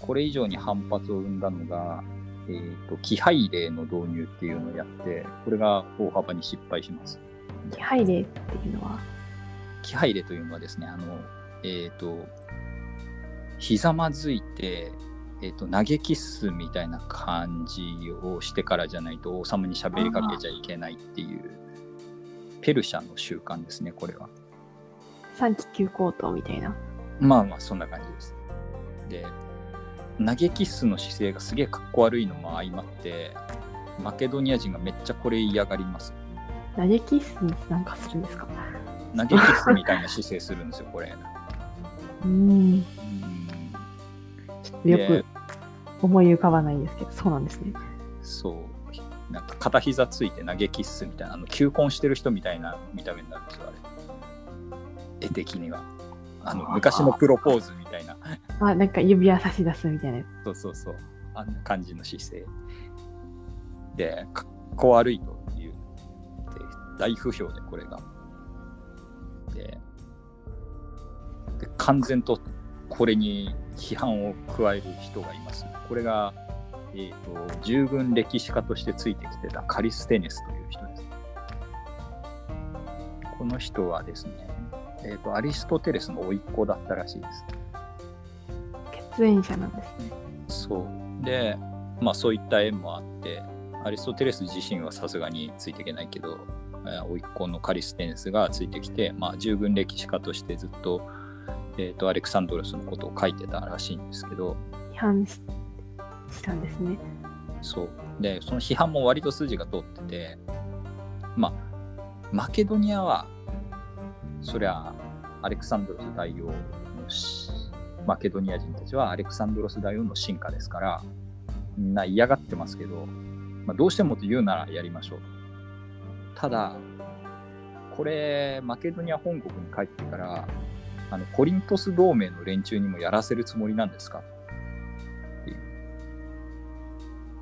これ以上に反発を生んだのが、えっと気配令の導入っていうのをやって、これが大幅に失敗します。気配令っていうのは、気配令というのはですね、あの、えっ、と、ひざまずいて、えっ、と、投げキッスみたいな感じをしてからじゃないと王様に喋りかけちゃいけないっていう、ペルシャの習慣ですね、これは。三期休校等みたいな。まあまあ、そんな感じです。で、投げキッスの姿勢がすげえかっこ悪いのも相まって、マケドニア人がめっちゃこれ嫌がります。投げキッスになんかするんですか？投げキッスみたいな姿勢するんですよ、これ。うーん。うんよでく思い浮かばないんですけど、そうなんですね。そう、なんか片膝ついて投げキッスみたいな、あの求婚してる人みたいな見た目になるんですよ、あれ。絵的には。あの昔のプロポーズみたいな、あ、なんか指輪差し出すみたいな。そうそうそう、あんな感じの姿勢。で、かっこ悪いという、で大不評で、これが。で、で完全とこれに批判を加える人がいます。これが、えっ、と、従軍歴史家としてついてきてたカリステネスという人です。この人はですね、えっ、と、アリストテレスの甥っ子だったらしいです。血縁者なんですね。そう。で、まあそういった縁もあって、アリストテレス自身はさすがについていけないけど、えー甥っ子のカリステネスがついてきて、まあ従軍歴史家としてずっと、えっ、と、アレクサンドロスのことを書いてたらしいんですけど、批判ししたんですね。そう。で、その批判も割と筋が通ってて、まあ、マケドニアは、そりゃ、アレクサンドロス大王のし、マケドニア人たちはアレクサンドロス大王の進化ですから、みんな嫌がってますけど、まあ、どうしてもと言うならやりましょう。ただ、これ、マケドニア本国に帰ってから、あのコリントス同盟の連中にもやらせるつもりなんですか？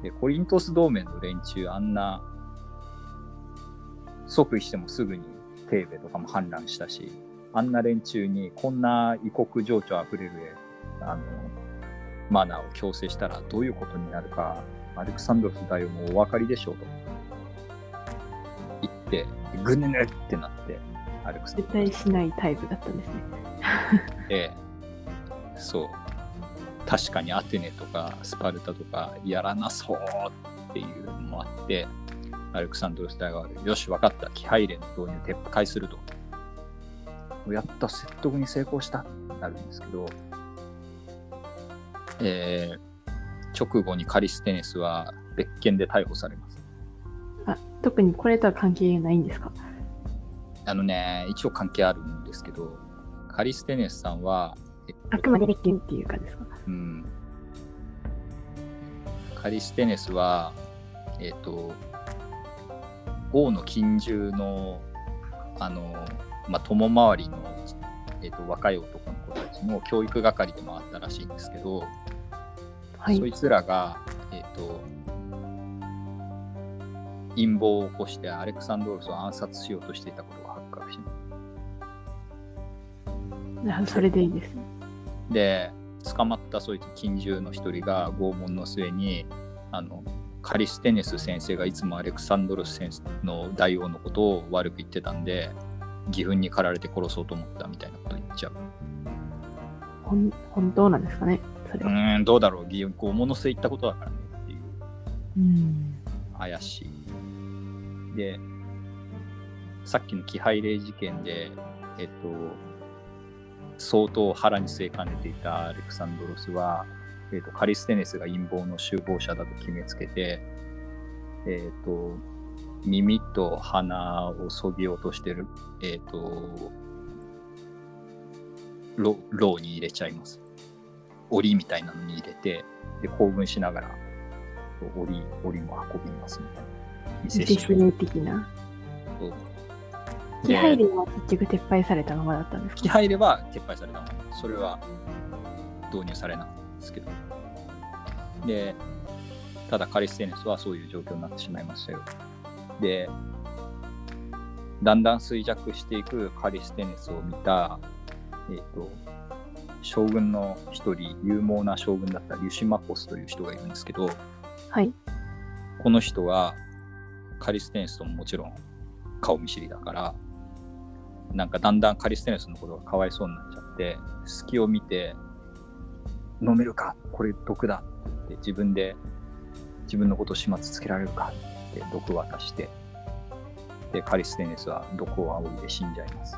で、コリントス同盟の連中、あんな、即位してもすぐにテーベとかも反乱したし、あんな連中にこんな異国情緒あふれるあのマナーを強制したらどういうことになるか、アレクサンドロス大王もお分かりでしょうと。言って、ぐぬぬってなって、アレクサンド絶ロス対しないタイプだったんですね。で、そう。確かにアテネとかスパルタとかやらなそうっていうのもあって、アレクサンドロス大王がよし、分かった。気配連の導入撤回すると。やった説得に成功したってなるんですけど、えー直後にカリステネスは別件で逮捕されます。あ、特にこれとは関係ないんですか？あのね、一応関係あるんですけど、カリステネスさんは、えっとあくまで別件っていうかですか？うん、カリステネスは、えっ、と、王の近習の、あの、まあ、友回りの、えっと若い男の子たちの教育係でもあったらしいんですけど、はい。そいつらが、えっ、と、陰謀を起こしてアレクサンドロスを暗殺しようとしていたことそれでいいです。で捕まったそいつ近習の一人が拷問の末にあのカリステネス先生がいつもアレクサンドロス先生の大王のことを悪く言ってたんで義憤に駆られて殺そうと思ったみたいなこと言っちゃう。ほん本当なんですかねそれうんどうだろう義憤拷問の末言ったことだからねっていううん。怪しい。でさっきの気配霊事件でえっと相当腹に据えかねていたアレクサンドロスは、えっとカリステネスが陰謀の首謀者だと決めつけて、えっと耳と鼻をそぎ落としてる、えっとろ牢に入れちゃいます。檻みたいなのに入れて、で興奮しながら檻檻も運びますみたいな。見せしめ実例的な？そう気配で霊は結局撤廃されたままだったんですか？気配れば撤廃されたのそれは導入されないんですけど。でただカリステネスはそういう状況になってしまいましたよ。でだんだん衰弱していくカリステネスを見た、えっと将軍の一人勇猛な将軍だったリュシマコスという人がいるんですけどはい。この人はカリステネスとももちろん顔見知りだからなんかだんだんカリステネスのことがかわいそうになっちゃって隙を見て飲めるかこれ毒だって自分で自分のことを始末つけられるかって毒渡してでカリステネスは毒を仰いで死んじゃいます。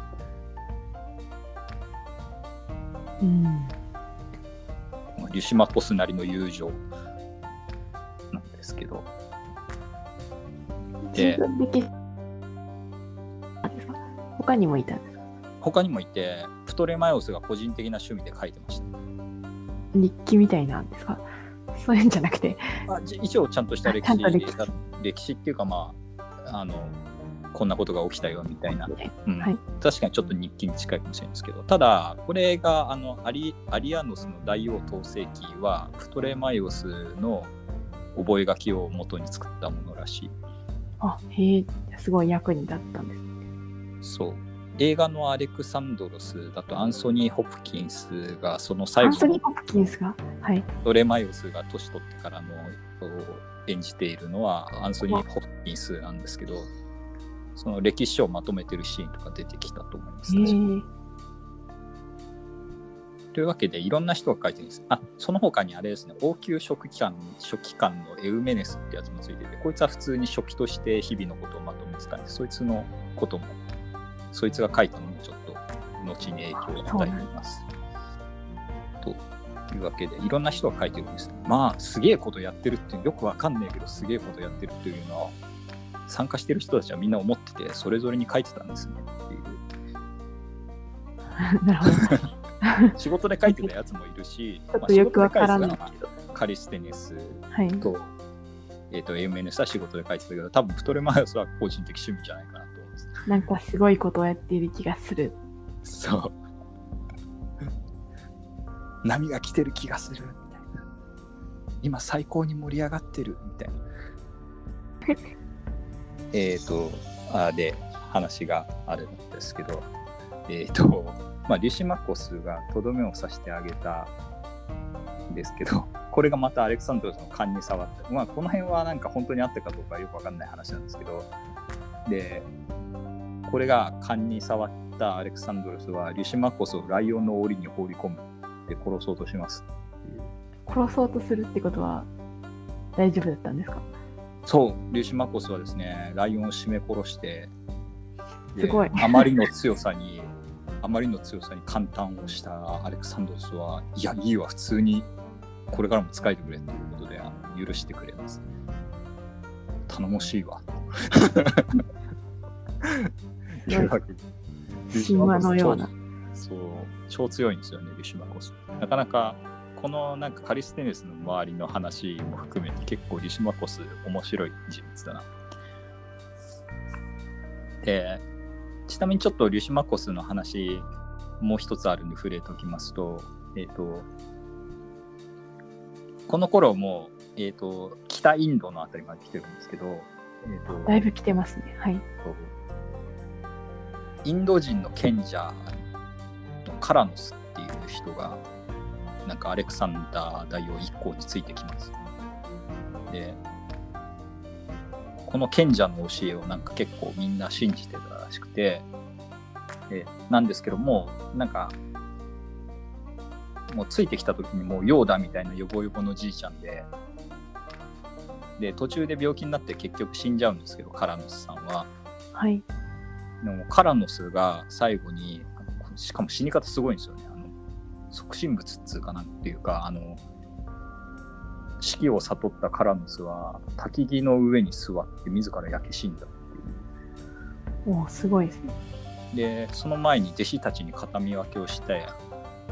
うん。まあリュシマコスなりの友情。なんですけど。で他にもいた？他にもいてプトレマイオスが個人的な趣味で書いてました。日記みたいなんですか？そういうんじゃなくて。あじ一応ちゃんとした歴史だ歴史。っていうかまああのこんなことが起きたよみたいな、うん。はい。確かにちょっと日記に近いかもしれないですけど。ただこれがあのアリアリアノスの大王統制期はプトレマイオスの覚書を元に作ったものらしい。あ、へえ、すごい役に立ったんです。そう映画のアレクサンドロスだとアンソニー・ホプキンスがその最後のアンソニー・ホプキンスが？はい。ドレマイオスが年取ってからのを演じているのはアンソニー・ホプキンスなんですけど、その歴史書をまとめてるシーンとか出てきたと思います。へえ。というわけで、いろんな人が書いてるんです。あ、その他にあれですね、王宮書記官書記官のエウメネスってやつもついてて、こいつは普通に書記として日々のことをまとめてたんで、そいつのことも、そいつが書いたのもちょっと後に影響を与えています。というわけで、いろんな人が書いてるんです。まあ、すげえことやってるっていうよくわかんないけど、すげえことやってるっていうのは、参加してる人たちはみんな思ってて、それぞれに書いてたんですねっていう。なるほど。仕事で書いてたやつもいるし、ちょっとよくわからないまあ仕事で書いてたのはカリステネスはい。と、えっ、と、MNS は仕事で書いてたけど、多分プトレマイオスは個人的趣味じゃないかなんかすごいことをやっている気がする。そう。波が来てる気がするみたいな。今最高に盛り上がってるみたいな。えっと、あで、話があるんですけど、えっ、と、まあ、リュシマコスがとどめを刺してあげたんですけど、これがまたアレクサンドロスの勘に触って、まあ、この辺はなんか本当にあったかどうかよくわかんない話なんですけど、で、これが勘に触ったアレクサンドロスは、リュシマコスをライオンの檻に放り込むで殺そうとします。殺そうとするってことは大丈夫だったんですか？そう、リュシマコスはですね、ライオンを絞め殺して、ですごいあまりの強さに、あまりの強さに感嘆をしたアレクサンドロスは、いや、いいわ、普通にこれからも使えてくれということで許してくれます。頼もしいわ。というわけで神話のような。そう、超強いんですよね、リュシマコス。なかなか、このなんかカリステネスの周りの話も含めて結構リュシマコス面白い人物だな。で、ちなみにちょっとリュシマコスの話もう一つあるんで触れておきますと、えっ、と、この頃もう、えっ、と、北インドのあたりまで来てるんですけど、えっ、と、だいぶ来てますね。はい。インド人の賢者のカラノスっていう人が、なんかアレクサンダー大王一行についてきます。で、この賢者の教えをなんか結構みんな信じてたらしくて、でなんですけども、なんか、もうついてきた時にもうヨーダみたいなヨボヨボのじいちゃんで、で、途中で病気になって結局死んじゃうんですけど、カラノスさんは。はい。でもカラノスが最後に、しかも死に方すごいんですよね。あの即身仏っつうかなんていうか、あの、死期を悟ったカラノスは焚き木の上に座って自ら焼け死んだっていう。おーすごいですね。で、その前に弟子たちに形見分けをして、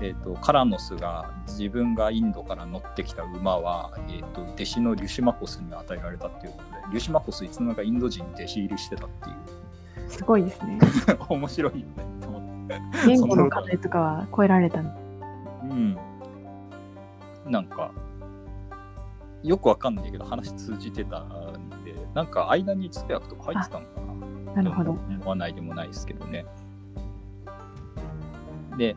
えー、とカラノスが自分がインドから乗ってきた馬は、えー、と弟子のリュシマコスに与えられたっていうことで、リュシマコスいつの間にかインド人に弟子入りしてたっていう。すごいですね。面白い。言語の壁とかは超えられたの。うん。なんか、よくわかんないけど話通じてたんで、なんか間に通訳とか入ってたのかななるほど。思わないでもないですけどね。で、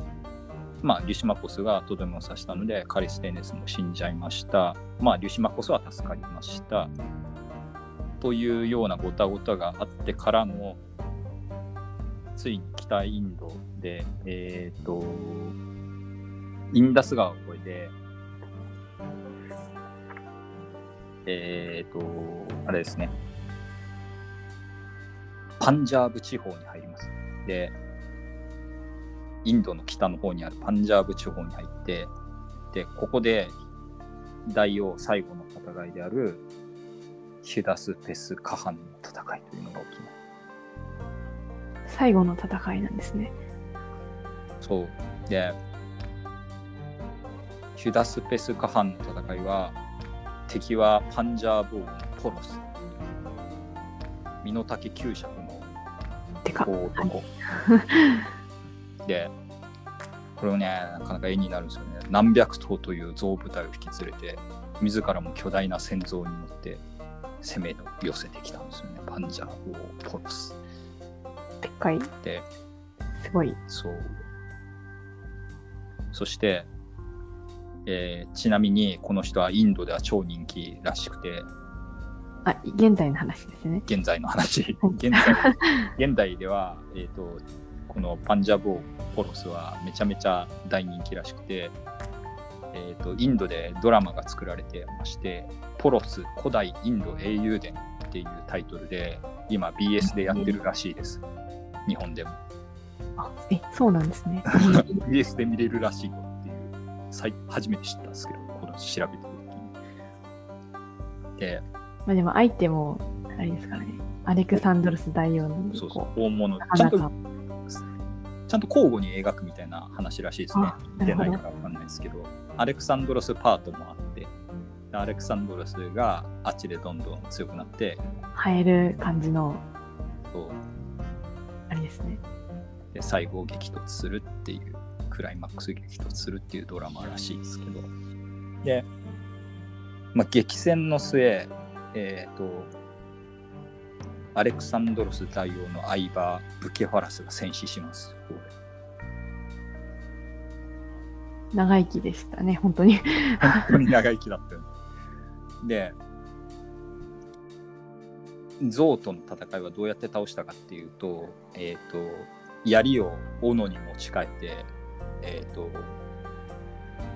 まあ、リュシマコスがとどめを刺したので、カリステネスも死んじゃいました。まあ、リュシマコスは助かりました。というようなごたごたがあってからの、ついに北インドで、えっ、と、インダス川を越えて、えっ、と、あれですね、パンジャーブ地方に入ります。で、インドの北の方にあるパンジャーブ地方に入って、で、ここで大王最後の戦いであるヒュダス・ペス・カハンの戦いというのが起きます。最後の戦いなんですね。そう。で、ヒュダス・ペス・カハンの戦いは、敵はパンジャーブ王のポロス。身の丈九尺の男。で、これをね、なかなか絵になるんですよね。何百頭という象部隊を引き連れて、自らも巨大な戦象に乗って攻めを寄せてきたんですよね。パンジャー王ポロス。でっかい、で、すごい。そう。そして、えーちなみにこの人はインドでは超人気らしくて、あ、現在の話ですね。現在の話、はい 現在、現代では、えっ、と、このパンジャブ王ポロスはめちゃめちゃ大人気らしくて、えっ、と、インドでドラマが作られてまして、ポロス古代インド英雄伝っていうタイトルで、今 BS でやってるらしいです。日本でも。あ、え、そうなんですね。BS で見れるらしいよっていう、最初めて知ったんですけど、この調べてる時に。で、まあでも相手も、あれですからね。アレクサンドロス大王なんで、そうそうこ、大物う、、ちゃんとちゃんと交互に描くみたいな話らしいですねあ。見てないからわかんないですけど、アレクサンドロスパートもあって、アレクサンドロスがあっちでどんどん強くなって、映える感じの、そうですね。で最後激突するっていう、クライマックス激突するっていうドラマらしいですけど。で、まあ、激戦の末、えっ、と、アレクサンドロス大王の相場、ブケファラスが戦死します。長生きでしたね、本当に。本当に長生きだったよね。で、ゾウとの戦いはどうやって倒したかっていうと、えっ、と、槍を斧に持ち替えて、えっ、と、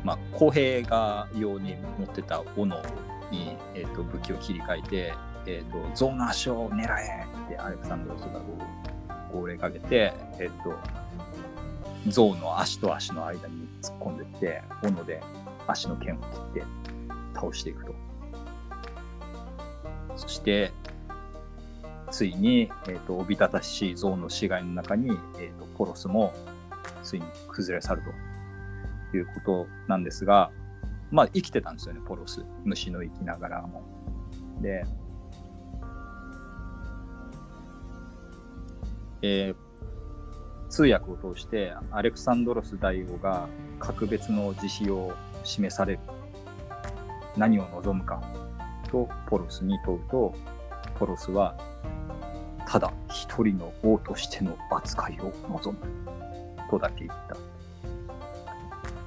まあ、公平が用に持ってた斧に、えー、と武器を切り替えて、えー、とゾウの足を狙えってアレクサンドロスがこう号令かけて、えっ、と、象の足と足の間に突っ込んでいって斧で足の剣を切って倒していくと。そしてついに、えーと、おびただしい象の死骸の中に、えーと、ポロスもついに崩れ去ると。いうことなんですがまあ生きてたんですよねポロス。虫の生きながらも。で、えー、通訳を通してアレクサンドロス大王が格別の自信を示される。何を望むかとポロスに問うとポロスはただ一人の王としての扱いを望むとだけ言った。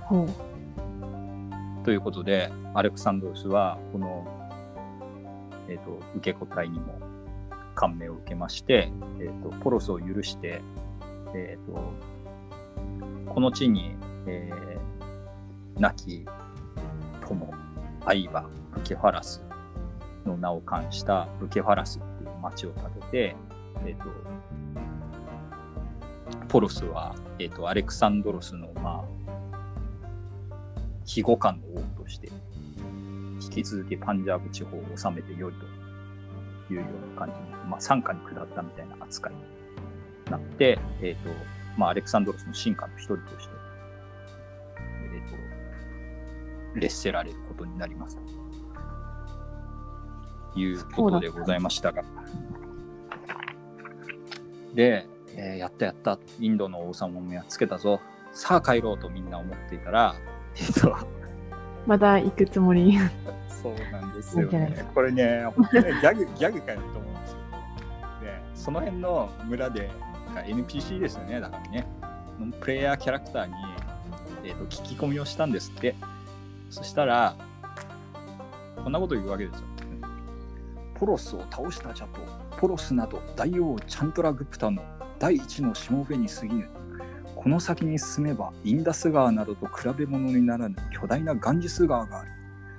ほうということでアレクサンドロスはこの、えーと、受け答えにも感銘を受けまして、えーと、ポロスを許して、えーと、この地に、えー、亡き友アイバ・ブケファラスの名を冠したブケファラスっていう町を建てて、えっ、ー、と、ポロスは、えっ、ー、と、アレクサンドロスの、まあ、庇護下の王として、引き続きパンジャーブ地方を治めてよいというような感じに、まあ、傘下に下ったみたいな扱いになって、えっ、ー、と、まあ、アレクサンドロスの進化の一人として、えっ、と、列せられることになりますということでございましたが。で、えー、やったやった、インドの王様もやっつけたぞ、さあ帰ろうとみんな思っていたら、実は。まだ行くつもり。そうなんですよね。これね、本当ねギャグ、ギャグかよと思うんですよ。で、その辺の村で、NPC ですよね、だからね。プレイヤーキャラクターに、えーと、聞き込みをしたんですって。そしたら、こんなこと言うわけですよ。ポロスを倒したじゃとポロスなど大王チャントラ・グプタの第一のしもべに過ぎぬ。この先に進めばインダス川などと比べ物にならぬ巨大なガンジス川がある。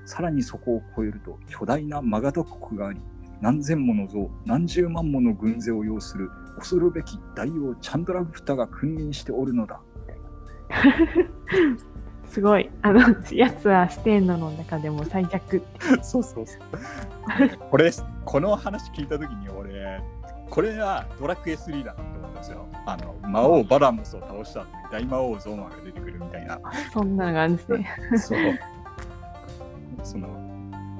さらにそこを越えると巨大なマガド国があり、何千もの像、何十万もの軍勢を要する恐るべき大王チャンドラグプタが君臨しておるのだ。すごい。あの、やつはステーノの中でも最弱。そうそうそう。これ、この話聞いたときに俺、これはドラクエ3だなって思ったんですよ。あの、魔王バラモスを倒した大魔王ゾーマが出てくるみたいな。そんなのがあるんですね。そう。その、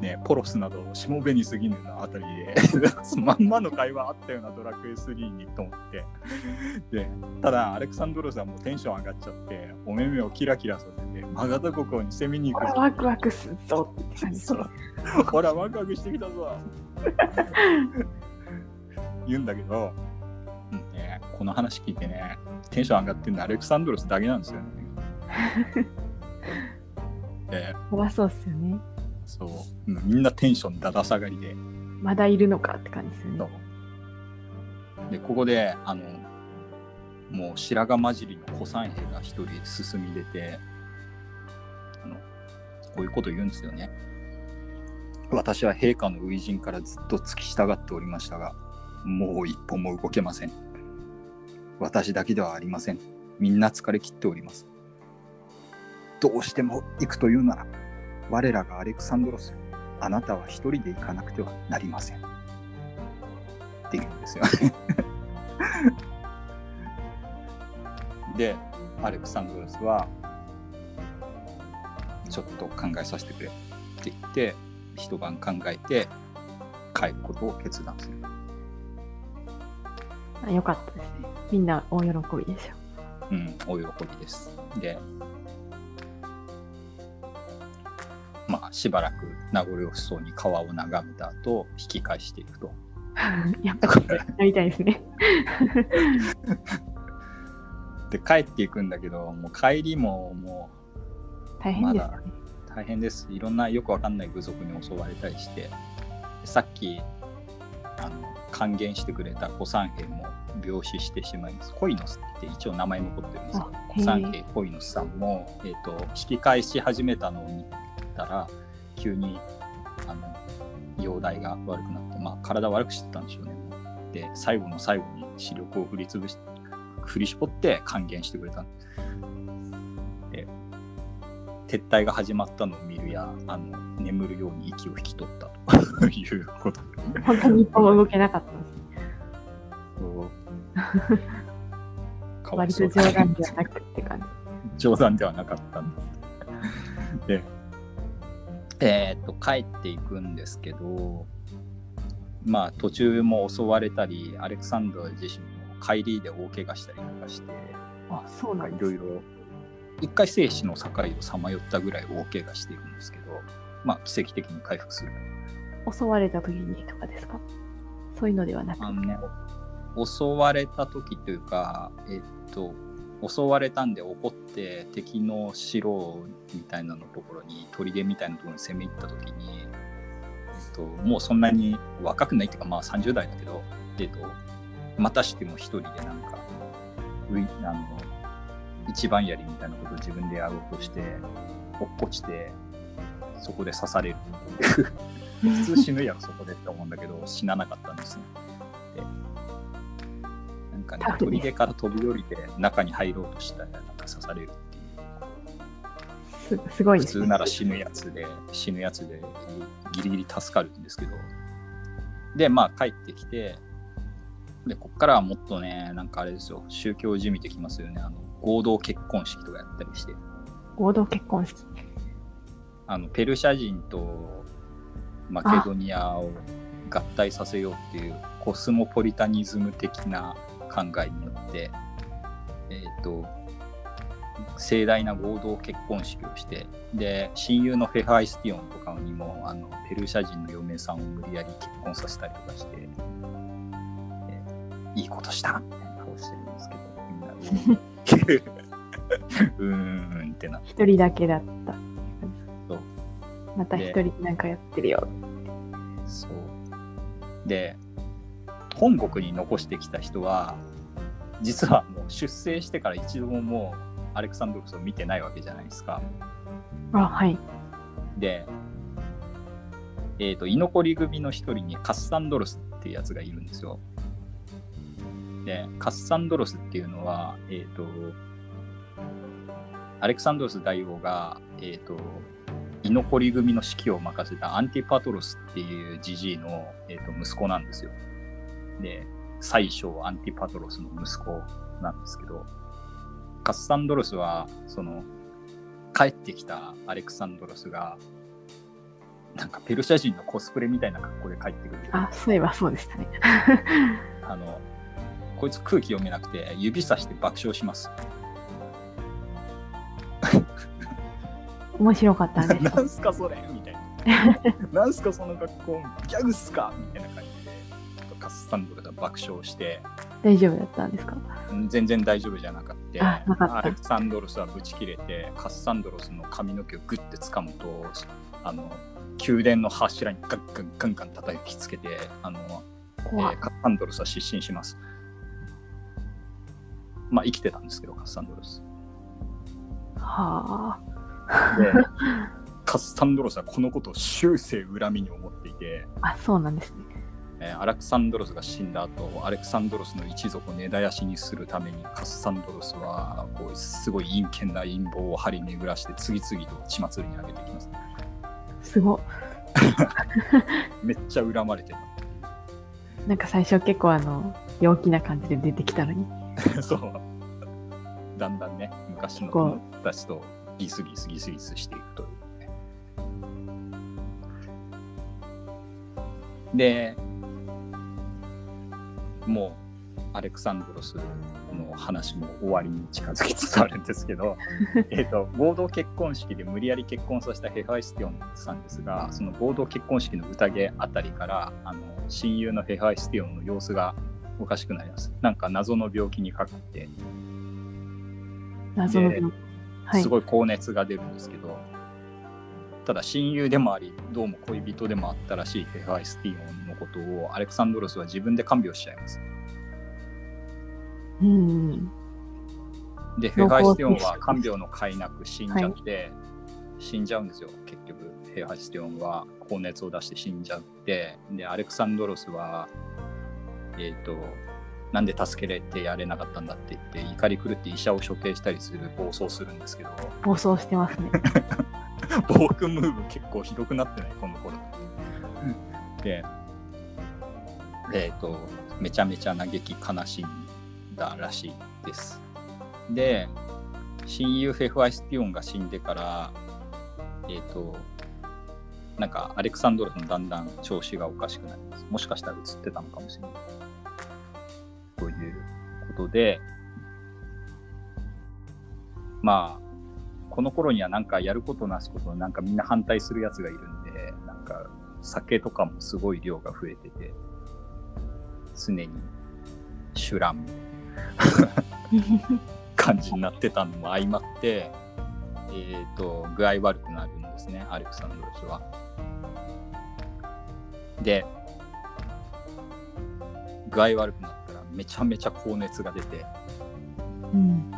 ね、ポロスなどしもべに過ぎぬのあたりで まんまの会話あったようなドラクエ3にと思って。でただアレクサンドロスはもうテンション上がっちゃってお目目をキラキラさせてマガダ国に攻めに行くワクワクするぞって感じ。ほらワクワクしてきたぞ。言うんだけど、うんね、この話聞いてねテンション上がってるのアレクサンドロスだけなんですよね。えそりゃそうっすよねそう、みんなテンションだだ下がりで。まだいるのかって感じですよね。で、ここで、あの、もう白髪混じりの古参兵が一人進み出て、あの、こういうこと言うんですよね。私は陛下の初陣からずっと付き従っておりましたが、もう一歩も動けません。私だけではありません。みんな疲れ切っております。どうしても行くというなら、我らがアレクサンドロス、あなたは一人で行かなくてはなりません。って言うんですよねで、アレクサンドロスは、ちょっと考えさせてくれって言って、一晩考えて帰ることを決断する。あよかったですね。みんな大喜びでしょ。うん、大喜びです。で、まあ、しばらく名残惜しそうに川を眺めた後引き返していくと。やっぱりたいですね。で帰っていくんだけどもう帰りももう大変です、ね、大変です。いろんなよくわかんない部族に襲われたりしてさっきあの還元してくれた古参兵も病死してしまいます。コイノスって一応名前残ってるんですけど、古参兵コイノスさんも、えーと、引き返し始めたのを見たら急にあの容体が悪くなって、まあ、体悪くしてたんでしょうね。で最後の最後に視力を振り潰しく振り絞って還元してくれたで撤退が始まったのを見るやあの眠るように息を引き取ったと いうことで本当に一歩も動けなかったんです。そう 割と冗談ではなくって感じ。冗談ではなかったんです。で、えーっと、帰っていくんですけど、まあ、途中も襲われたり、アレクサンドラ自身も帰りで大怪我したりとかして、あ、そうななんいろいろ、一回生死の境をさまよったぐらい大怪我しているんですけど、まあ、奇跡的に回復する。襲われた時にとかですか？そういうのではなく。あのね、襲われた時というか、えっと、襲われたんで怒って敵の城みたいなのところに砦みたいなところに攻め入った時に、えっと、もうそんなに若くないっていうかまあ30代だけど、えっと、またしても一人でなんかあの一番槍みたいなことを自分でやろうとして落っこちてそこで刺される 普通死ぬやろそこでって思うんだけど死ななかったんですね。かねタフね砦から飛び降りて中に入ろうとしたらなんか刺されるっていう。すすごいね。通なら死ぬやつで死ぬやつでギリギリ助かるんですけど。でまあ帰ってきてでこっからはもっとねなんかあれですよ。宗教じみてきますよね。あの合同結婚式とかやったりして。合同結婚式。あのペルシャ人とマケドニアを合体させようっていうコスモポリタニズム的な考えによって、えっと盛大な合同結婚式をしてで親友のフェハイスティオンとかにもあのペルシャ人の嫁さんを無理やり結婚させたりとかして、でいいことした？みたいな顔してるんですけどみんなうーんってな一人だけだった。そうまた一人なんかやってるよ。そう。で、本国に残してきた人は、実はもう出征してから一度ももうアレクサンドロスを見てないわけじゃないですか。あ、はい。で、えっ、と、居残り組の一人にカッサンドロスっていうやつがいるんですよ。で、カッサンドロスっていうのは、えっ、と、アレクサンドロス大王が、えっ、と、居残り組の指揮を任せたアンティパトロスっていうジジイの、えー、と息子なんですよ。で、宰相アンティパトロスの息子なんですけど、カッサンドロスは、その、帰ってきたアレクサンドロスが、なんかペルシャ人のコスプレみたいな格好で帰ってくる。あ、そういえばそうでしたね。あの、こいつ空気読めなくて指さして爆笑します。面白かったんです。なんすかそれみたいな。なんすかその格好ギャグっすかみたいな感じで、カッサンドロが爆笑して、大丈夫だったんですか？うん全然大丈夫じゃなかった。あなかったアレクサンドロスはブチ切れて、カッサンドロスの髪の毛をグッて掴むと、あの、宮殿の柱にガンガンガンガン叩きつけて、あの、えー。カッサンドロスは失神します。まあ生きてたんですけど、カッサンドロス。はあ。で、カッサンドロスはこのことを終生恨みに思っていて、あ、そうなんですね。えーアレクサンドロスが死んだ後アレクサンドロスの一族を根絶やしにするためにカッサンドロスはこうすごい陰険な陰謀を張り巡らして次々と血祭りに上げていきます。すごめっちゃ恨まれてる。い。なんか最初結構あの、陽気な感じで出てきたのに。そう。だんだんね、昔の友達とギスギスギスギスしていくというね。で、もうアレクサンドロスの話も終わりに近づきつつあるんですけど、えっと合同結婚式で無理やり結婚させたヘファイスティオンさんですが、その合同結婚式の宴あたりから、あの親友のヘファイスティオンの様子がおかしくなります。なんか謎の病気にかかって、謎のではいす。ごい高熱が出るんですけど、ただ親友でもあり、どうも恋人でもあったらしいヘファイスティオンのことをアレクサンドロスは自分で看病しちゃいます。うん。で、ヘファイスティオンは看病の甲斐なく死んじゃって、死んじゃうんですよ、結局。ヘファイスティオンは高熱を出して死んじゃって、で、アレクサンドロスは、えっ、と、なんで助けれてやれなかったんだって言って怒り狂って医者を処刑したりする暴走するんですけど暴走してますね。暴君ムーブ結構ひどくなってない？この頃でえっ、とめちゃめちゃ嘆き悲しんだらしいです。で親友フェフアイスティオンが死んでからえっ、となんかアレクサンドロスのだんだん調子がおかしくなります。もしかしたら映ってたのかもしれない。ということでまあこの頃にはなんかやることなすことなんかみんな反対するやつがいるんでなんか酒とかもすごい量が増えてて。常にシュラン感じになってたのも相まってえっ、と具合悪くなるんですねアレクサンドロスは。で具合悪くなったらめちゃめちゃ高熱が出てうん。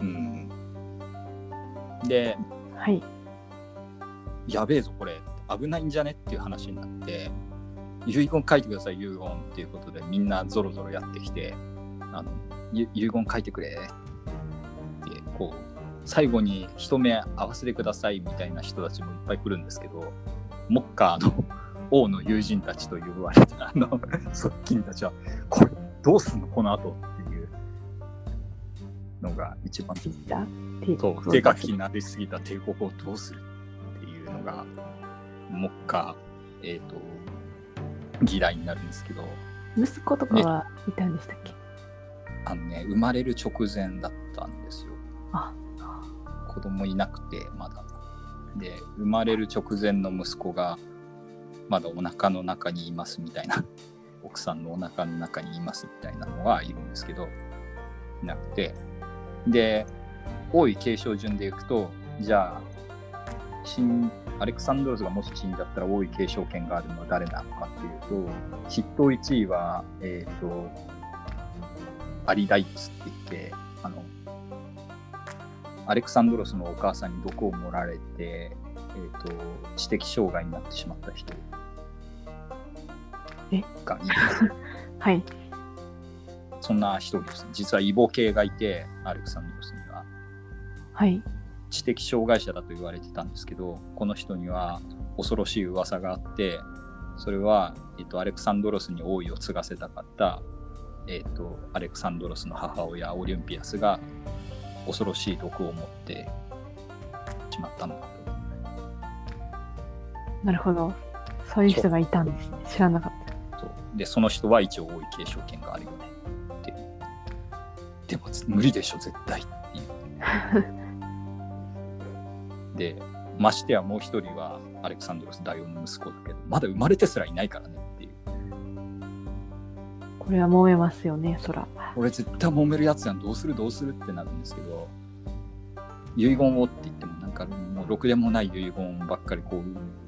うんではい。やべえぞこれ危ないんじゃねっていう話になって遺言書いてください遺言っていうことでみんなゾロゾロやってきてあのゆ遺言書いてくれってこう最後に一目合わせてくださいみたいな人たちもいっぱい来るんですけど目下の 王の友人たちと呼ばれたあの 側近たちはこれどうすんのこの後っていうのが一番そう手書きになりすぎた帝国をどうするっていうのが目下えっ、と議題になるんですけど。息子とかはいたんでしたっけ？あのね生まれる直前だったんですよ。あ、子供いなくてまだ。で生まれる直前の息子がまだお腹の中にいますみたいな。奥さんのお腹の中にいますみたいなのはいるんですけどいなくて。で王位継承順でいくとじゃあアレクサンドロスがもし死んじゃったら王位継承権があるのは誰なのかっていうと筆頭1位はえっ、とアリダイプスって言ってあのアレクサンドロスのお母さんに毒を盛られて、えー、と知的障害になってしまった人。え？がいます はい。そんな一人です。ね実はイボ系がいてアレクサンドロスには。はい。知的障害者だと言われてたんですけどこの人には恐ろしい噂があってそれは、えっとアレクサンドロスに王位を継がせたかった、えっとアレクサンドロスの母親オリンピアスが恐ろしい毒を持ってしまったのだとなるほど。そういう人がいたんですね。知らなかった。そうでその人は一応王位継承権があるよねってでも無理でしょ絶対っていう でましてやもう一人はアレクサンドロス大王の息子だけどまだ生まれてすらいないからねっていうこれは揉めますよね、そら。俺絶対揉めるやつやんどうするどうするってなるんですけど遺言をって言ってもなんかもうろくでもない遺言ばっかりこう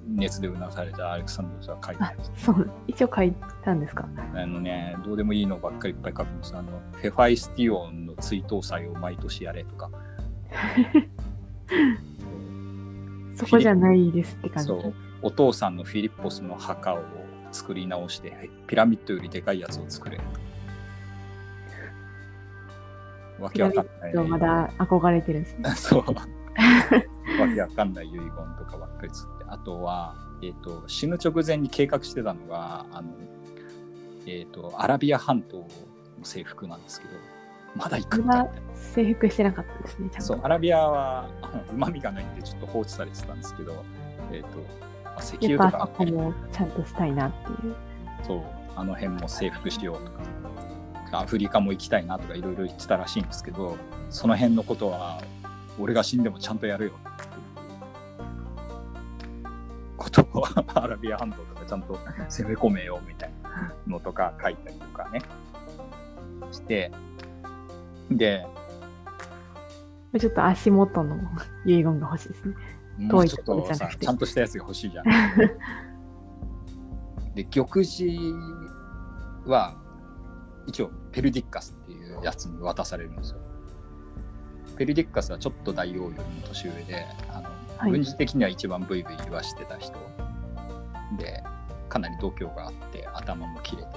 熱でうなされたアレクサンドロスは書いてあるんですそう、一応書いたんですか？あのね、どうでもいいのばっかりいっぱい書くんです。あの、ヘファイスティオンの追悼祭を毎年やれとか。そこじゃないですって感じ。そう。お父さんのフィリッポスの墓を作り直して、ピラミッドよりでかいやつを作れ。わけわかんない。そうまだ憧れてるんですね。そう。わけわかんない遺言とかばっかりつって。あとは、えっ、と、死ぬ直前に計画してたのが、あの、えっ、と、アラビア半島の征服なんですけど、まだ行くみたいな。制服してなかったですね。そう、アラビアはうまみがないんでちょっと放置されてたんですけど、えっ、と、まあ石油とか、こもちゃんとしたいなっていう。そう、あの辺も征服しようとか、アフリカも行きたいなとかいろいろ言ってたらしいんですけど、その辺のことは、俺が死んでもちゃんとやるよってことを アラビア半島とかちゃんと攻め込めようみたいなのとか書いたりとかね、して、で、ちょっと足元の 遺言が欲しいですね。もうちょっとさちゃんとしたやつが欲しいじゃん。で玉璽は一応ペルディッカスっていうやつに渡されるんですよ。ペルディッカスはちょっと大王よりも年上であの、はい軍事的には一番ブイブイ言わしてた人でかなり度胸があって頭も切れてっ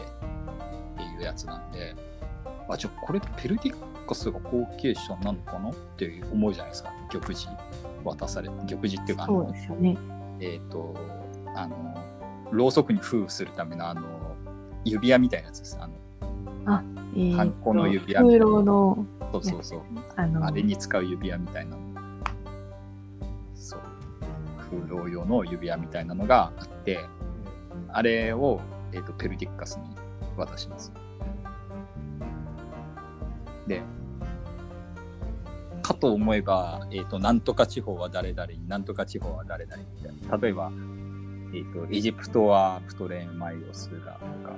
ていうやつなんであ、じゃあこれペルディッカスが後継者なのかなって思うじゃないですか。玉璽渡され、玉璽っていうか、あそうの、ですよね。えっ、と、あの、ろうそくに封するためのあの、指輪みたいなやつです。あの、えーとハンコの指輪空洞の、そうそうそう。あの、あれに使う指輪みたいなの。そう。風浪用の指輪みたいなのがあって、あれを、えー、とペルディッカスに渡します。で、かと思えば、えっ、と、なんとか地方は誰々に、なんとか地方は誰々みたいな。例えば、えっ、と、エジプトはプトレーマイオスがとか、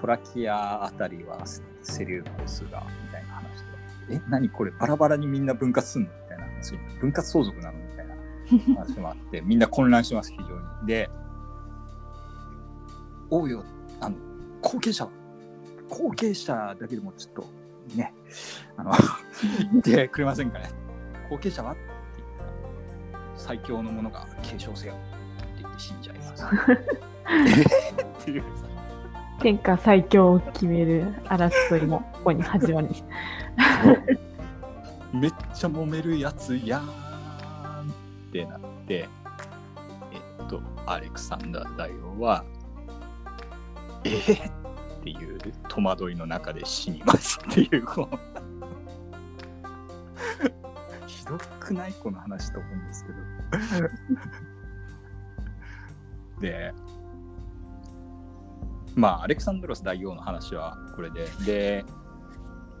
トラキアあたりはセリウコスがみたいな話で、え、何これバラバラにみんな分割すんのみたいな話、分割相続なのみたいな話もあって、みんな混乱します、非常に。で、おうよ、あの、後継者、後継者だけでもちょっとね、あの、言ってくれませんかね。後継者は？って言ったら、最強のものが継承せよって言って死んじゃいます。え ーっていう。天下最強を決める争いもここに始まり。めっちゃ揉めるやつやーんってなって、えっと、アレクサンダー大王は、えー、っていう戸惑いの中で死にますっていう、ひどくない？この話と思うんですけど。で、まあ、アレクサンドロス大王の話はこれで、で、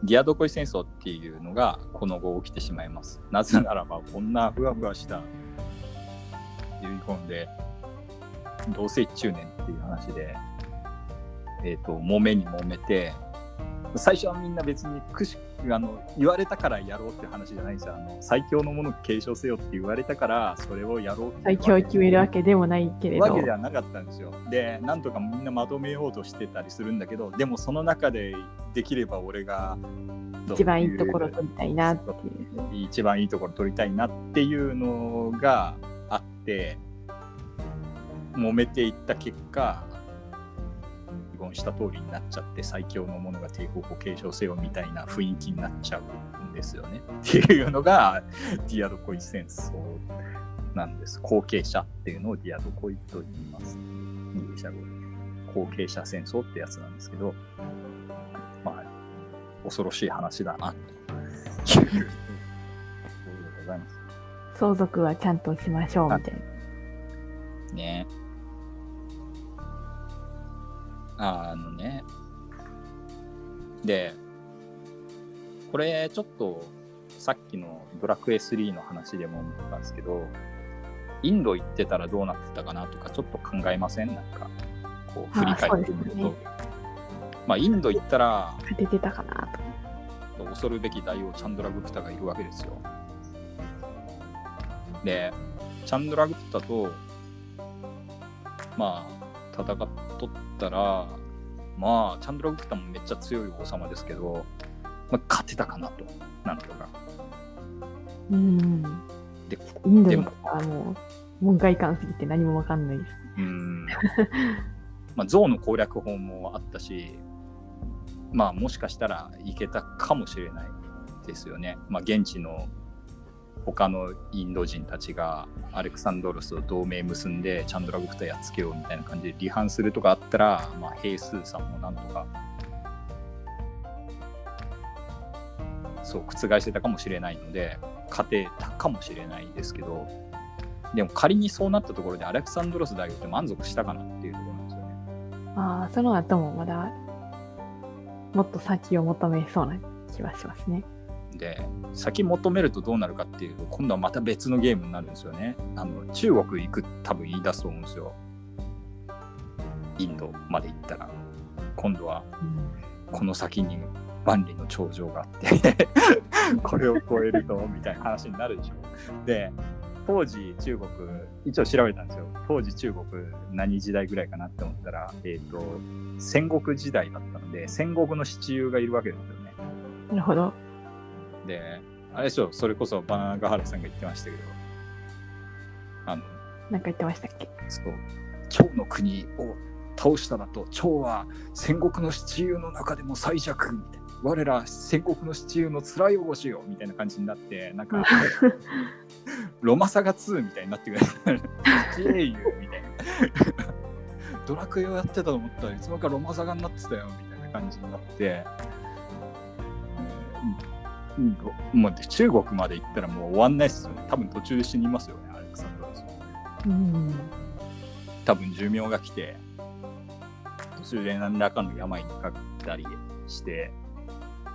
ギアドコイ戦争っていうのがこの後起きてしまいます。なぜならば、こんなふわふわした遺言で、同性中年っていう話で、えっ、と、揉めに揉めて、最初はみんな別にくしあの言われたからやろうって話じゃないんですよ。あの最強のものを継承せよって言われたから、それをやろうって最強を決めるわけでもないけれどわけではなかったんですよ。で、なんとかみんなまとめようとしてたりするんだけど、でもその中でできれば俺が一番いいところ取りたいなっていう。一番いいところ取りたいなっていうのがあって、揉めていった結果、遺言した通りになっちゃって、最強のものが帝国を継承せよみたいな雰囲気になっちゃうんですよね。っていうのが、ディアドコイ戦争なんです。後継者っていうのをディアドコイと言います。ギリシャ語で。後継者戦争ってやつなんですけど、まあ、恐ろしい話だな、というところでございます。相続はちゃんとしましょうみたいな。ねえあのね。で、これちょっとさっきのドラクエ3の話でも思ったんですけど、インド行ってたらどうなってたかなとかちょっと考えません？なんか、こう振り返ってみると。まあインド行ったら、勝ててたかなと。恐るべき大王チャンドラグプタがいるわけですよ。で、チャンドラグプタと、まあ、戦っとったら、まあ、チャンドラグプタもめっちゃ強い王様ですけど、まあ、勝てたかなと、なんとか。うん。で、インドの方はもう、門外観すぎて何もわかんないです。うーん。まあ、象の攻略法もあったし、まあ、もしかしたらいけたかもしれないですよね。まあ、現地の他のインド人たちがアレクサンドロスと同盟結んでチャンドラグプタやっつけようみたいな感じで離反するとかあったら、まあ、兵数さんもなんとかそう覆せたかもしれないので勝てたかもしれないですけどでも仮にそうなったところでアレクサンドロス大王って満足したかなっていうところなんですよね。ああ、その後もまだ、もっと先を求めそうな気はしますね。で先求めるとどうなるかっていうと今度はまた別のゲームになるんですよね。あの中国行く多分言い出すと思うんですよ。インドまで行ったら今度はこの先に万里の長城があって これを超えるとみたいな話になるでしょ。で当時中国一応調べたんですよ。当時中国何時代ぐらいかなって思ったら、えっ、と戦国時代だったので戦国の七雄がいるわけですよね。なるほど。で、あれでしょ、それこそバナナガハラさんが言ってましたけど、あの、なんか言ってましたっけ？そう、蝶の国を倒しただと趙は戦国の七雄の中でも最弱みたいな。我ら戦国の七雄の辛いおしよみたいな感じになってなんかロマサガ2みたいになってくる七英雄みたいな。ドラクエをやってたと思ったらいつもかロマサガになってたよみたいな感じになって、うんうんもう中国まで行ったらもう終わんないっすよね多分途中で死にますよねアレクサンドロスうん。多分寿命が来て途中で何らかの病にかかったりして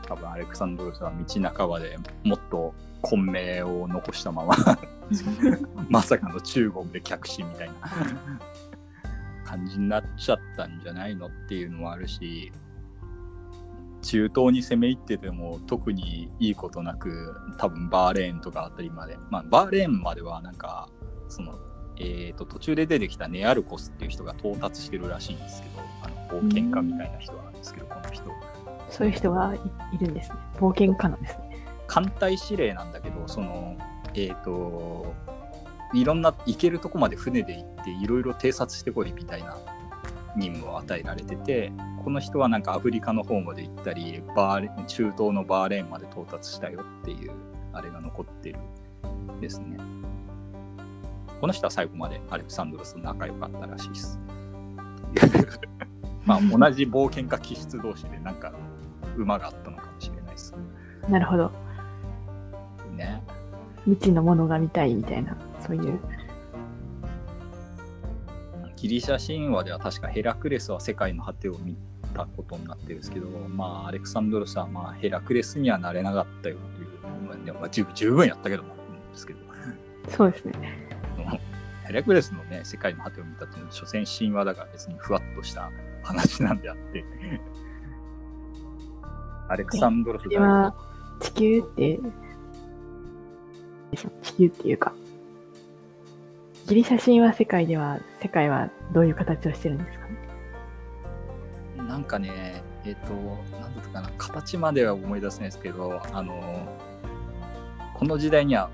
多分アレクサンドロスは道半ばでもっと混迷を残したまま まさかの中国で客死みたいな感じになっちゃったんじゃないのっていうのもあるし中東に攻め入ってても特にいいことなく多分バーレーンとかあたりまでまあバーレーンまではなんかそのえー、と途中で出てきたネアルコスっていう人が到達してるらしいんですけどあの冒険家みたいな人なんですけどこの人そういう人がいいるんですね。冒険家なんですね。艦隊司令なんだけどそのえっ、といろんな行けるとこまで船で行っていろいろ偵察してこいみたいな任務を与えられててこの人はなんかアフリカの方まで行ったりバーレ中東のバーレーンまで到達したよっていうあれが残ってるですねこの人は最後までアレクサンドロスと仲良かったらしいです まあ同じ冒険家気質同士でなんか馬があったのかもしれないですなるほど。ね未知のものが見たいみたいな、そういう。ギリシャ神話では確かヘラクレスは世界の果てを見たことになってるんですけど、まあ、アレクサンドロスはまあヘラクレスにはなれなかったよという、まあでもまあ十分十分やったけども、うんですけど、そうですね。ヘラクレスのね、世界の果てを見たっていうのは、所詮神話だから別にふわっとした話なんであって、アレクサンドロスそれは地球って、地球っていうか、ギリシャ神話世界では、世界はどういう形をしてるんですか？ね。なんかね、えっ、と、なんだったかな、形までは思い出せないですけど、あの、この時代には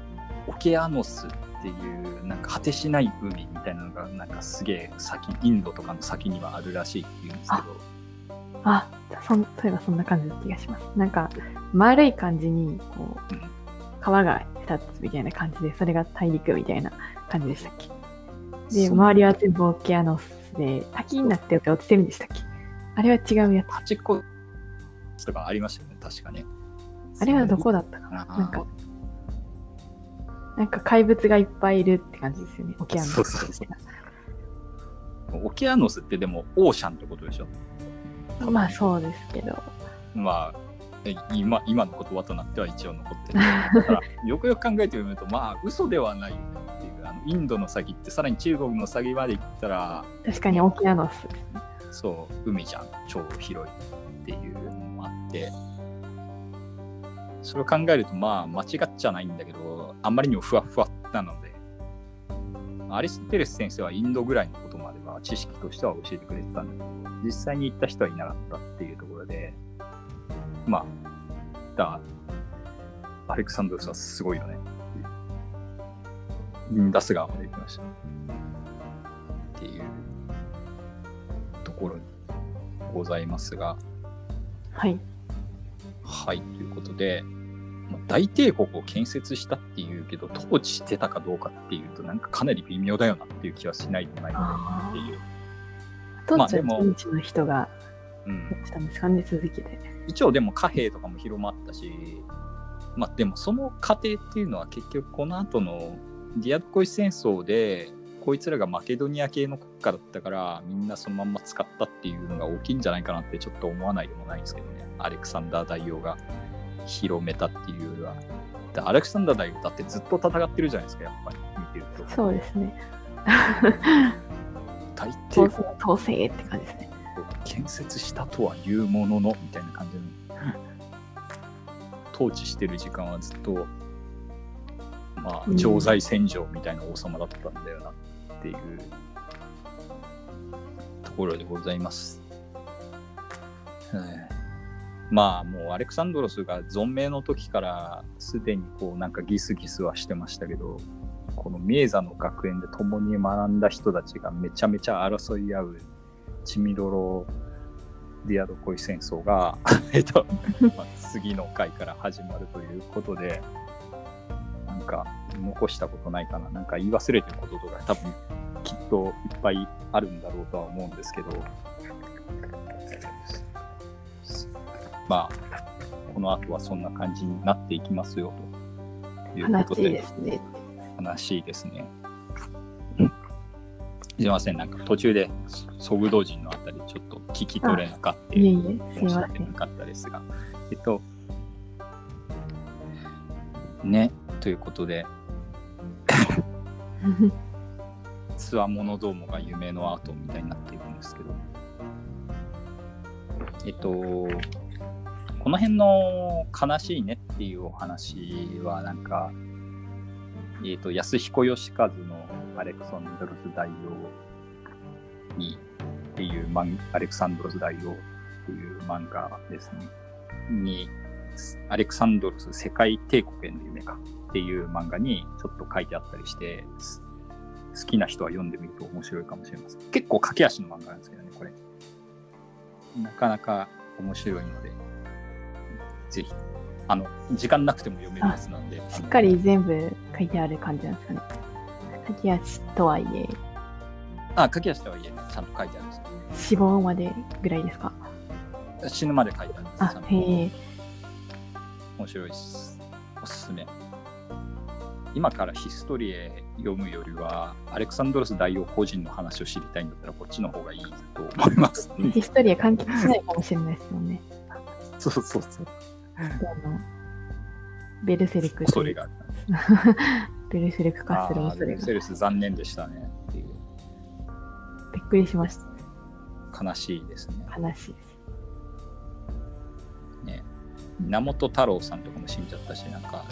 オケアノスっていう、なんか果てしない海みたいなのが、なんかすげえ先、インドとかの先にはあるらしいっていうんですけど、あ、そんそういえばそんな感じの気がします。なんか、丸い感じに、こううん、川が2つみたいな感じで、それが大陸みたいな感じでしたっけ？で、そ周りは全部オケアノスで、滝になって落ちてるんでしたっけ？あれは違うやつ。端っこ、とかありましたよね、確かね。あれはどこだったかな？なんか、なんか怪物がいっぱいいるって感じですよね、オケアノス。そうそうそうオケアノスってでもオーシャンってことでしょ？まあそうですけど。まあ、え今今の言葉となっては一応残ってる。だからよくよく考えてみると、まあ、嘘ではないよねインドの先って、さらに中国の先まで行ったら、確かにオケアノス。そう、海じゃん、超広いっていうのもあって、それを考えると、まあ、間違っちゃないんだけど、あんまりにもふわふわなので、アリストテレス先生はインドぐらいのことまでは知識としては教えてくれてたんだけど、実際に行った人はいなかったっていうところで、まあ、だアレクサンドロスはすごいよねっていう。インダス川まで行きました。っていうところにございますが、はい。はい、ということで、まあ大帝国を建設したっていうけど、統治してたかどうかっていうと、なんかかなり微妙だよなっていう気はしないでもないなっていう。まあでもは現地の人がうんやってたんですかね、続きで。一応でも貨幣とかも広まったし、まあでもその過程っていうのは結局この後のディアドコイ戦争でこいつらがマケドニア系の国家だったからみんなそのまんま使ったっていうのが大きいんじゃないかなってちょっと思わないでもないんですけどね。アレクサンダー大王が広めたっていうよりは。でアレクサンダー大王だってずっと戦ってるじゃないですか、やっぱり見てると。そうですね。大帝統制って感じですね。を建設したとは言うもののみたいな感じの統治してる時間はずっとまあうん常在戦場みたいな王様だったんだよなっていうところでございます。はいまあもうアレクサンドロスが存命の時からすでにこうなんかギスギスはしてましたけどこのミエザの学園で共に学んだ人たちがめちゃめちゃ争い合うチミドロディアド恋戦争が、えっと、まあ次の回から始まるということで、か残したことないかな、なんか言い忘れてることとか多分きっといっぱいあるんだろうとは思うんですけど、まあ、この後はそんな感じになっていきますよということで、ですね。悲しいですね。すいません、なんか途中でソグド人のあたりちょっと聞き取れなかった。申し。訳なんかったですが。えっと、ね、ということで、つわものどうもが夢のアートみたいになっているんですけど、えっと、この辺の悲しいねっていうお話は、なんか、えっと、安彦義和のアレクサンドロス大王にっていう漫アレクサンドロス大王っていう漫画ですね。に、アレクサンドロス世界帝国への夢かっていう漫画にちょっと書いてあったりして、す好きな人は読んでみると面白いかもしれません。結構駆け足の漫画なんですけどね、これ。なかなか面白いので、ぜひ、あの、時間なくても読めるやつなんで、しっかり全部書いてある感じなんですかね。駆け足とはいえ、あ、駆け足とはいえね、ちゃんと書いてあるんですよ死亡までぐらいですか？死ぬまで書いてあるんですあへえ。面白いです。おすすめ。今からヒストリエ読むよりは、アレクサンドロス大王個人の話を知りたいんだったら、こっちの方がいいと思います。ヒストリア完結しないかもしれないですもんね。そうそうそう。ベルセルク恐れがある。ベルセルク化する恐れが。セルス残念でしたねっていう。びっくりしました。悲しいですね。悲しいです。ね源太郎さんとかも死んじゃったし、なんか、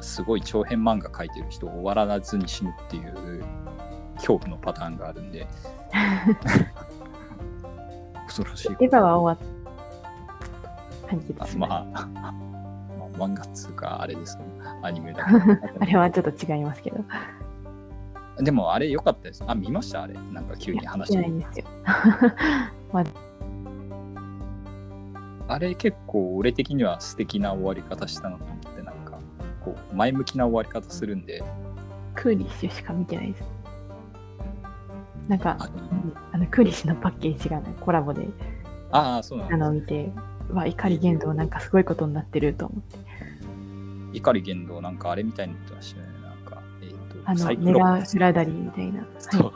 すごい長編漫画描いてる人終わらずに死ぬっていう恐怖のパターンがあるんで、恐ろしいこと。エヴァは終わった。完結しままあ、まあ、漫画っつうか、あれですね、アニメだ。あれはちょっと違いますけど。でも、あれ良かったです。あ、見ました？あれ。なんか急に話いや見てないんですよ。あれ結構俺的には素敵な終わり方したなと思って、なんか、こう、前向きな終わり方するんで、クーリッシュしか見てないです。なんか、ああのクーリッシュのパッケージが、ね、コラボであー、そうなんあの見て、わ、怒り言動なんかすごいことになってると思って。怒り言動、なんかあれみたいになってましたよね。なんか、えっ、あと、サの、メラプスフラダリーみたいな。そうは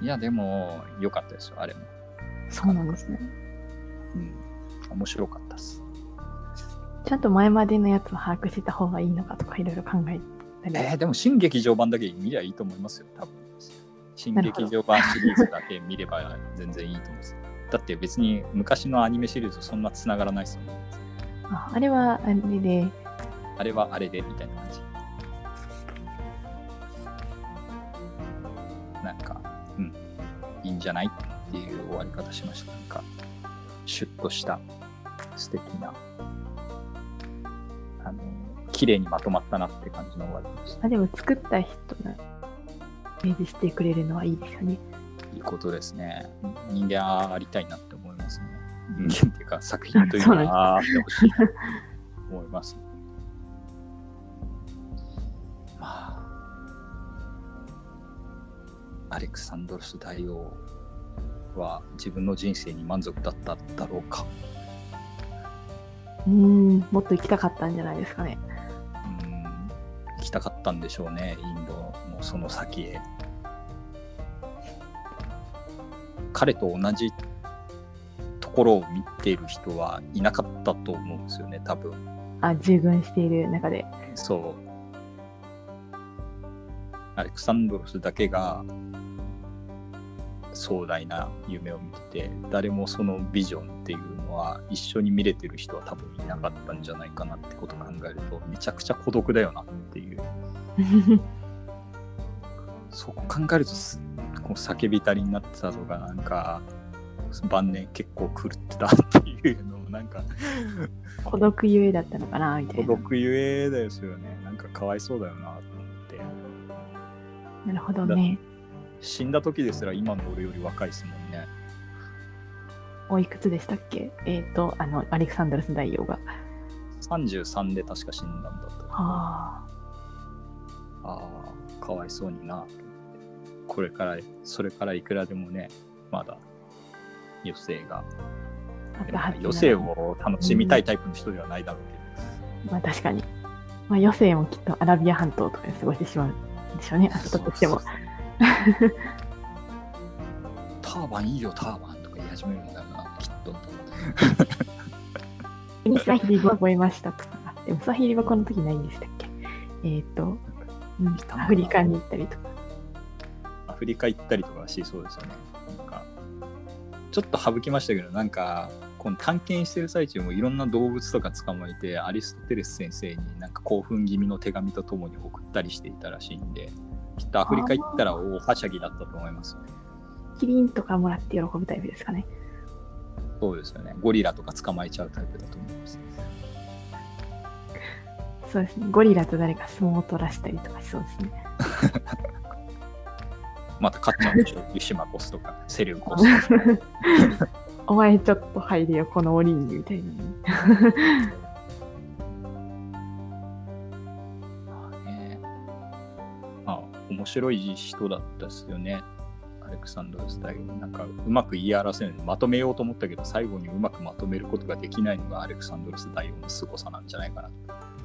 い。いや、でも、良かったですよ、あれも。そうなんですね。うん。面白かった。ちゃんと前までのやつを把握してた方がいいのかとかいろいろ考えたり。えー、でも、新劇場版だけ見りゃいいと思いますよ、多分。新劇場版シリーズだけ見れば全然いいと思います。だって別に昔のアニメシリーズそんな繋がらないですよね。ああれはあれで、あれはあれでみたいな感じ。なんか、うん、いいんじゃないっていう終わり方しました。なんか、シュッとした素敵な、綺麗にまとまったなって感じの終わりでした。あでも作った人がイメージしてくれるのはいいですよね。いいことですね。人間ありたいなって思いますね。人間っていうか作品というのはあってほしいなと思います。まあ、アレクサンドロス大王は自分の人生に満足だっただろうか。うーん、もっと行きたかったんじゃないですかね。きたかったんでしょうね、インドのその先へ。彼と同じところを見ている人はいなかったと思うんですよね、多分。あ、従軍している中で。そう。アレクサンドロスだけが壮大な夢を見てて、誰もそのビジョンっていうのは一緒に見れてる人は多分いなかったんじゃないかなってことを考えると、めちゃくちゃ孤独だよなっていう。そこ考えるとす、こう叫びたりになってたとか、なんか、晩年結構狂ってたっていうのを、なんか、孤独ゆえだったのかなみた孤いな。独ゆえですよね。なんかかわいそうだよなと思って。なるほどね。死んだ時ですら今の俺より若いですもんね。おいくつでしたっけ？えっ、と、あの、アレクサンドロス大王が。33で確か死んだんだった。あああ、かわいそうにな。これから、それからいくらでもね、まだ余生が。余生を楽しみたいタイプの人ではないだろうけど。まあ確かに。まあ余生もきっとアラビア半島とかで過ごしてしまうんでしょうね。あったとしてもそう。そうそう ターバンいいよ、ターバンとか言い始めるんだろうな、きっと。ウサヒリ語覚えましたとか。でもウサヒリ語この時ないんでしたっけ？えっ、と、うんアフリカに行ったりとか。アフリカ行ったりとかはしそうですよね。なんか、ちょっと省きましたけど、なんか、この探検してる最中もいろんな動物とか捕まえて、アリストテレス先生になんか興奮気味の手紙とともに送ったりしていたらしいんで、きっとアフリカ行ったら大はしゃぎだったと思います。キリンとかもらって喜ぶタイプですかね。そうですよね。ゴリラとか捕まえちゃうタイプだと思います。そうですね。ゴリラと誰か相撲を取らしたりとかしそうですね。また勝っちゃうんでしょ。ユシマコスとか、セリウコスとか。お前ちょっと入れよ、この檻にみたいな面白い人だったですよね。アレクサンドロス大王。なんか、うまく言い表せない。まとめようと思ったけど、最後にうまくまとめることができないのがアレクサンドロス大王の凄さなんじゃないかな。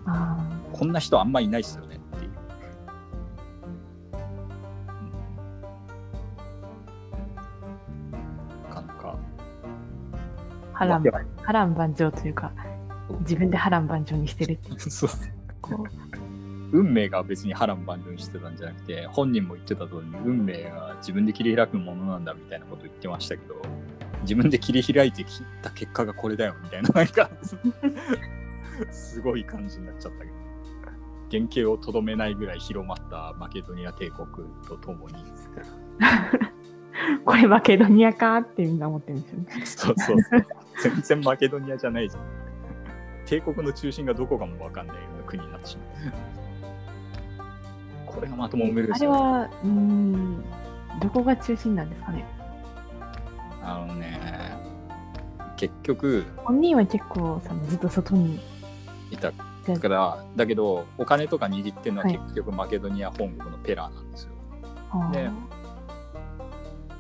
あこんな人あんまいないですよねっていう。うんなかなか。あ、波乱波乱万丈というか、自分で波乱万丈にしてるっていう。そうこう運命が別に波乱万丈にしてたんじゃなくて本人も言ってた通りに運命が自分で切り開くものなんだみたいなこと言ってましたけど自分で切り開いてきた結果がこれだよみたいな なんかすごい感じになっちゃったけど。原型をとどめないぐらい広まったマケドニア帝国とともに。これマケドニアかってみんな思ってるんですよね。そうそうそう。全然マケドニアじゃないじゃん。帝国の中心がどこかもわかんないような国になってしまうこれがまともめるですよね。あれは、うーん、どこが中心なんですかね。あのね、結局、本人は結構そのずっと外にいた。でから、だけど、お金とか握ってるのははい。結局マケドニア本国のペラーなんですよ。ね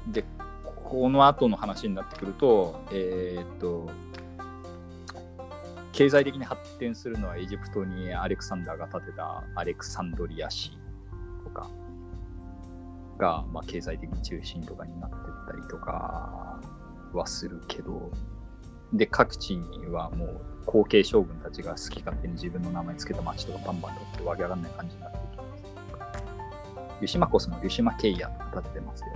で、この後の話になってくると、えーっと、経済的に発展するのはエジプトにアレクサンダーが建てたアレクサンドリア市とかが、まあ、経済的中心とかになってったりとかはするけど、で、各地にはもう後継将軍たちが好き勝手に自分の名前つけた町とかバンバンとってわけわかんない感じになっていきます。ユシマコスのユシマケイヤとか建ててますよ。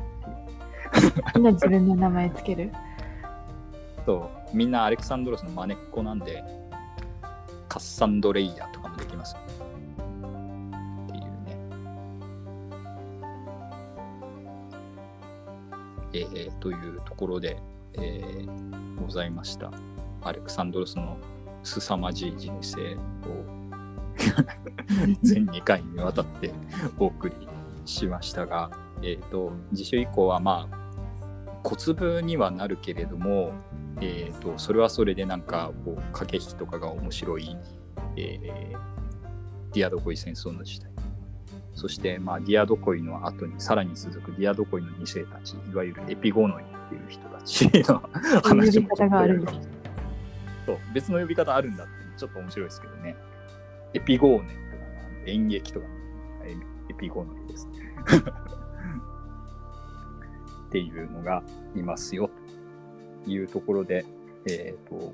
みんな自分の名前つける？そうみんなアレクサンドロスの真似っこなんでカッサンドレイヤとえーというところで、えーございました。アレクサンドロスの凄まじい人生を 全2回にわたってお送りしましたが、えー、と次週以降はまあ小粒にはなるけれども、えー、とそれはそれでなんかこう駆け引きとかが面白い、えーディアドコイ戦争の時代そして、まあ、ディアドコイの後にさらに続くディアドコイの2世たちいわゆるエピゴノイっていう人たちの話もちょっと方があるんです。そう別の呼び方あるんだってちょっと面白いですけどね。エピゴーネとか演劇とかエエピゴノイです っていうのがいますよ。というところでえっ、と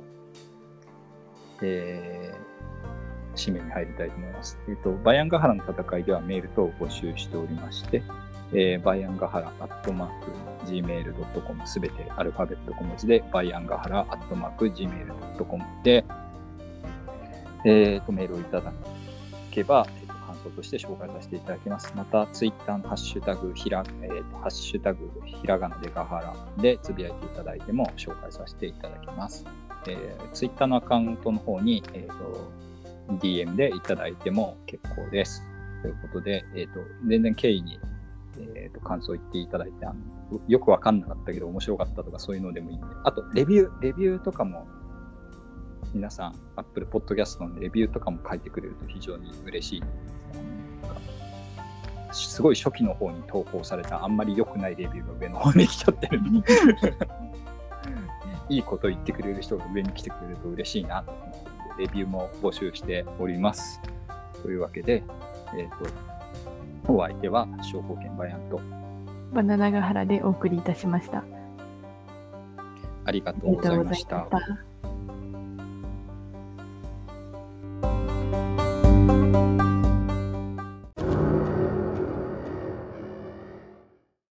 えー締めに入りたいと思います。えっ、と、バイアンガハラの戦いではメール等を募集しておりまして、えーバイアンガハラアットマーク gmail.com すべてアルファベット小文字で、バイアンガハラアットマーク gmail.com で、えーと、メールをいただけば、えーと感想として紹介させていただきます。また、ツイッターのハッシュタグ、ひら、えーと、ハッシュタグ、ひらがなでガハラでつぶやいていただいても紹介させていただきます。えー、ツイッターのアカウントの方に、えーと、DM でいただいても結構です。ということで、えっ、と、全然経緯にえー、と感想言っていただいてあの、よくわかんなかったけど面白かったとかそういうのでもいいんで、あとレビュー、レビューとかも皆さん、Apple Podcast のレビューとかも書いてくれると非常に嬉しいですすごい初期の方に投稿されたあんまり良くないレビューが上の方に来ちゃってるんで。いいこと言ってくれる人が上に来てくれると嬉しいなと思ってレビューも募集しております。というわけで、えっ、と、お相手は商工券バヤンとバナナガ原でお送りいたしました。ありがとうございまし。た。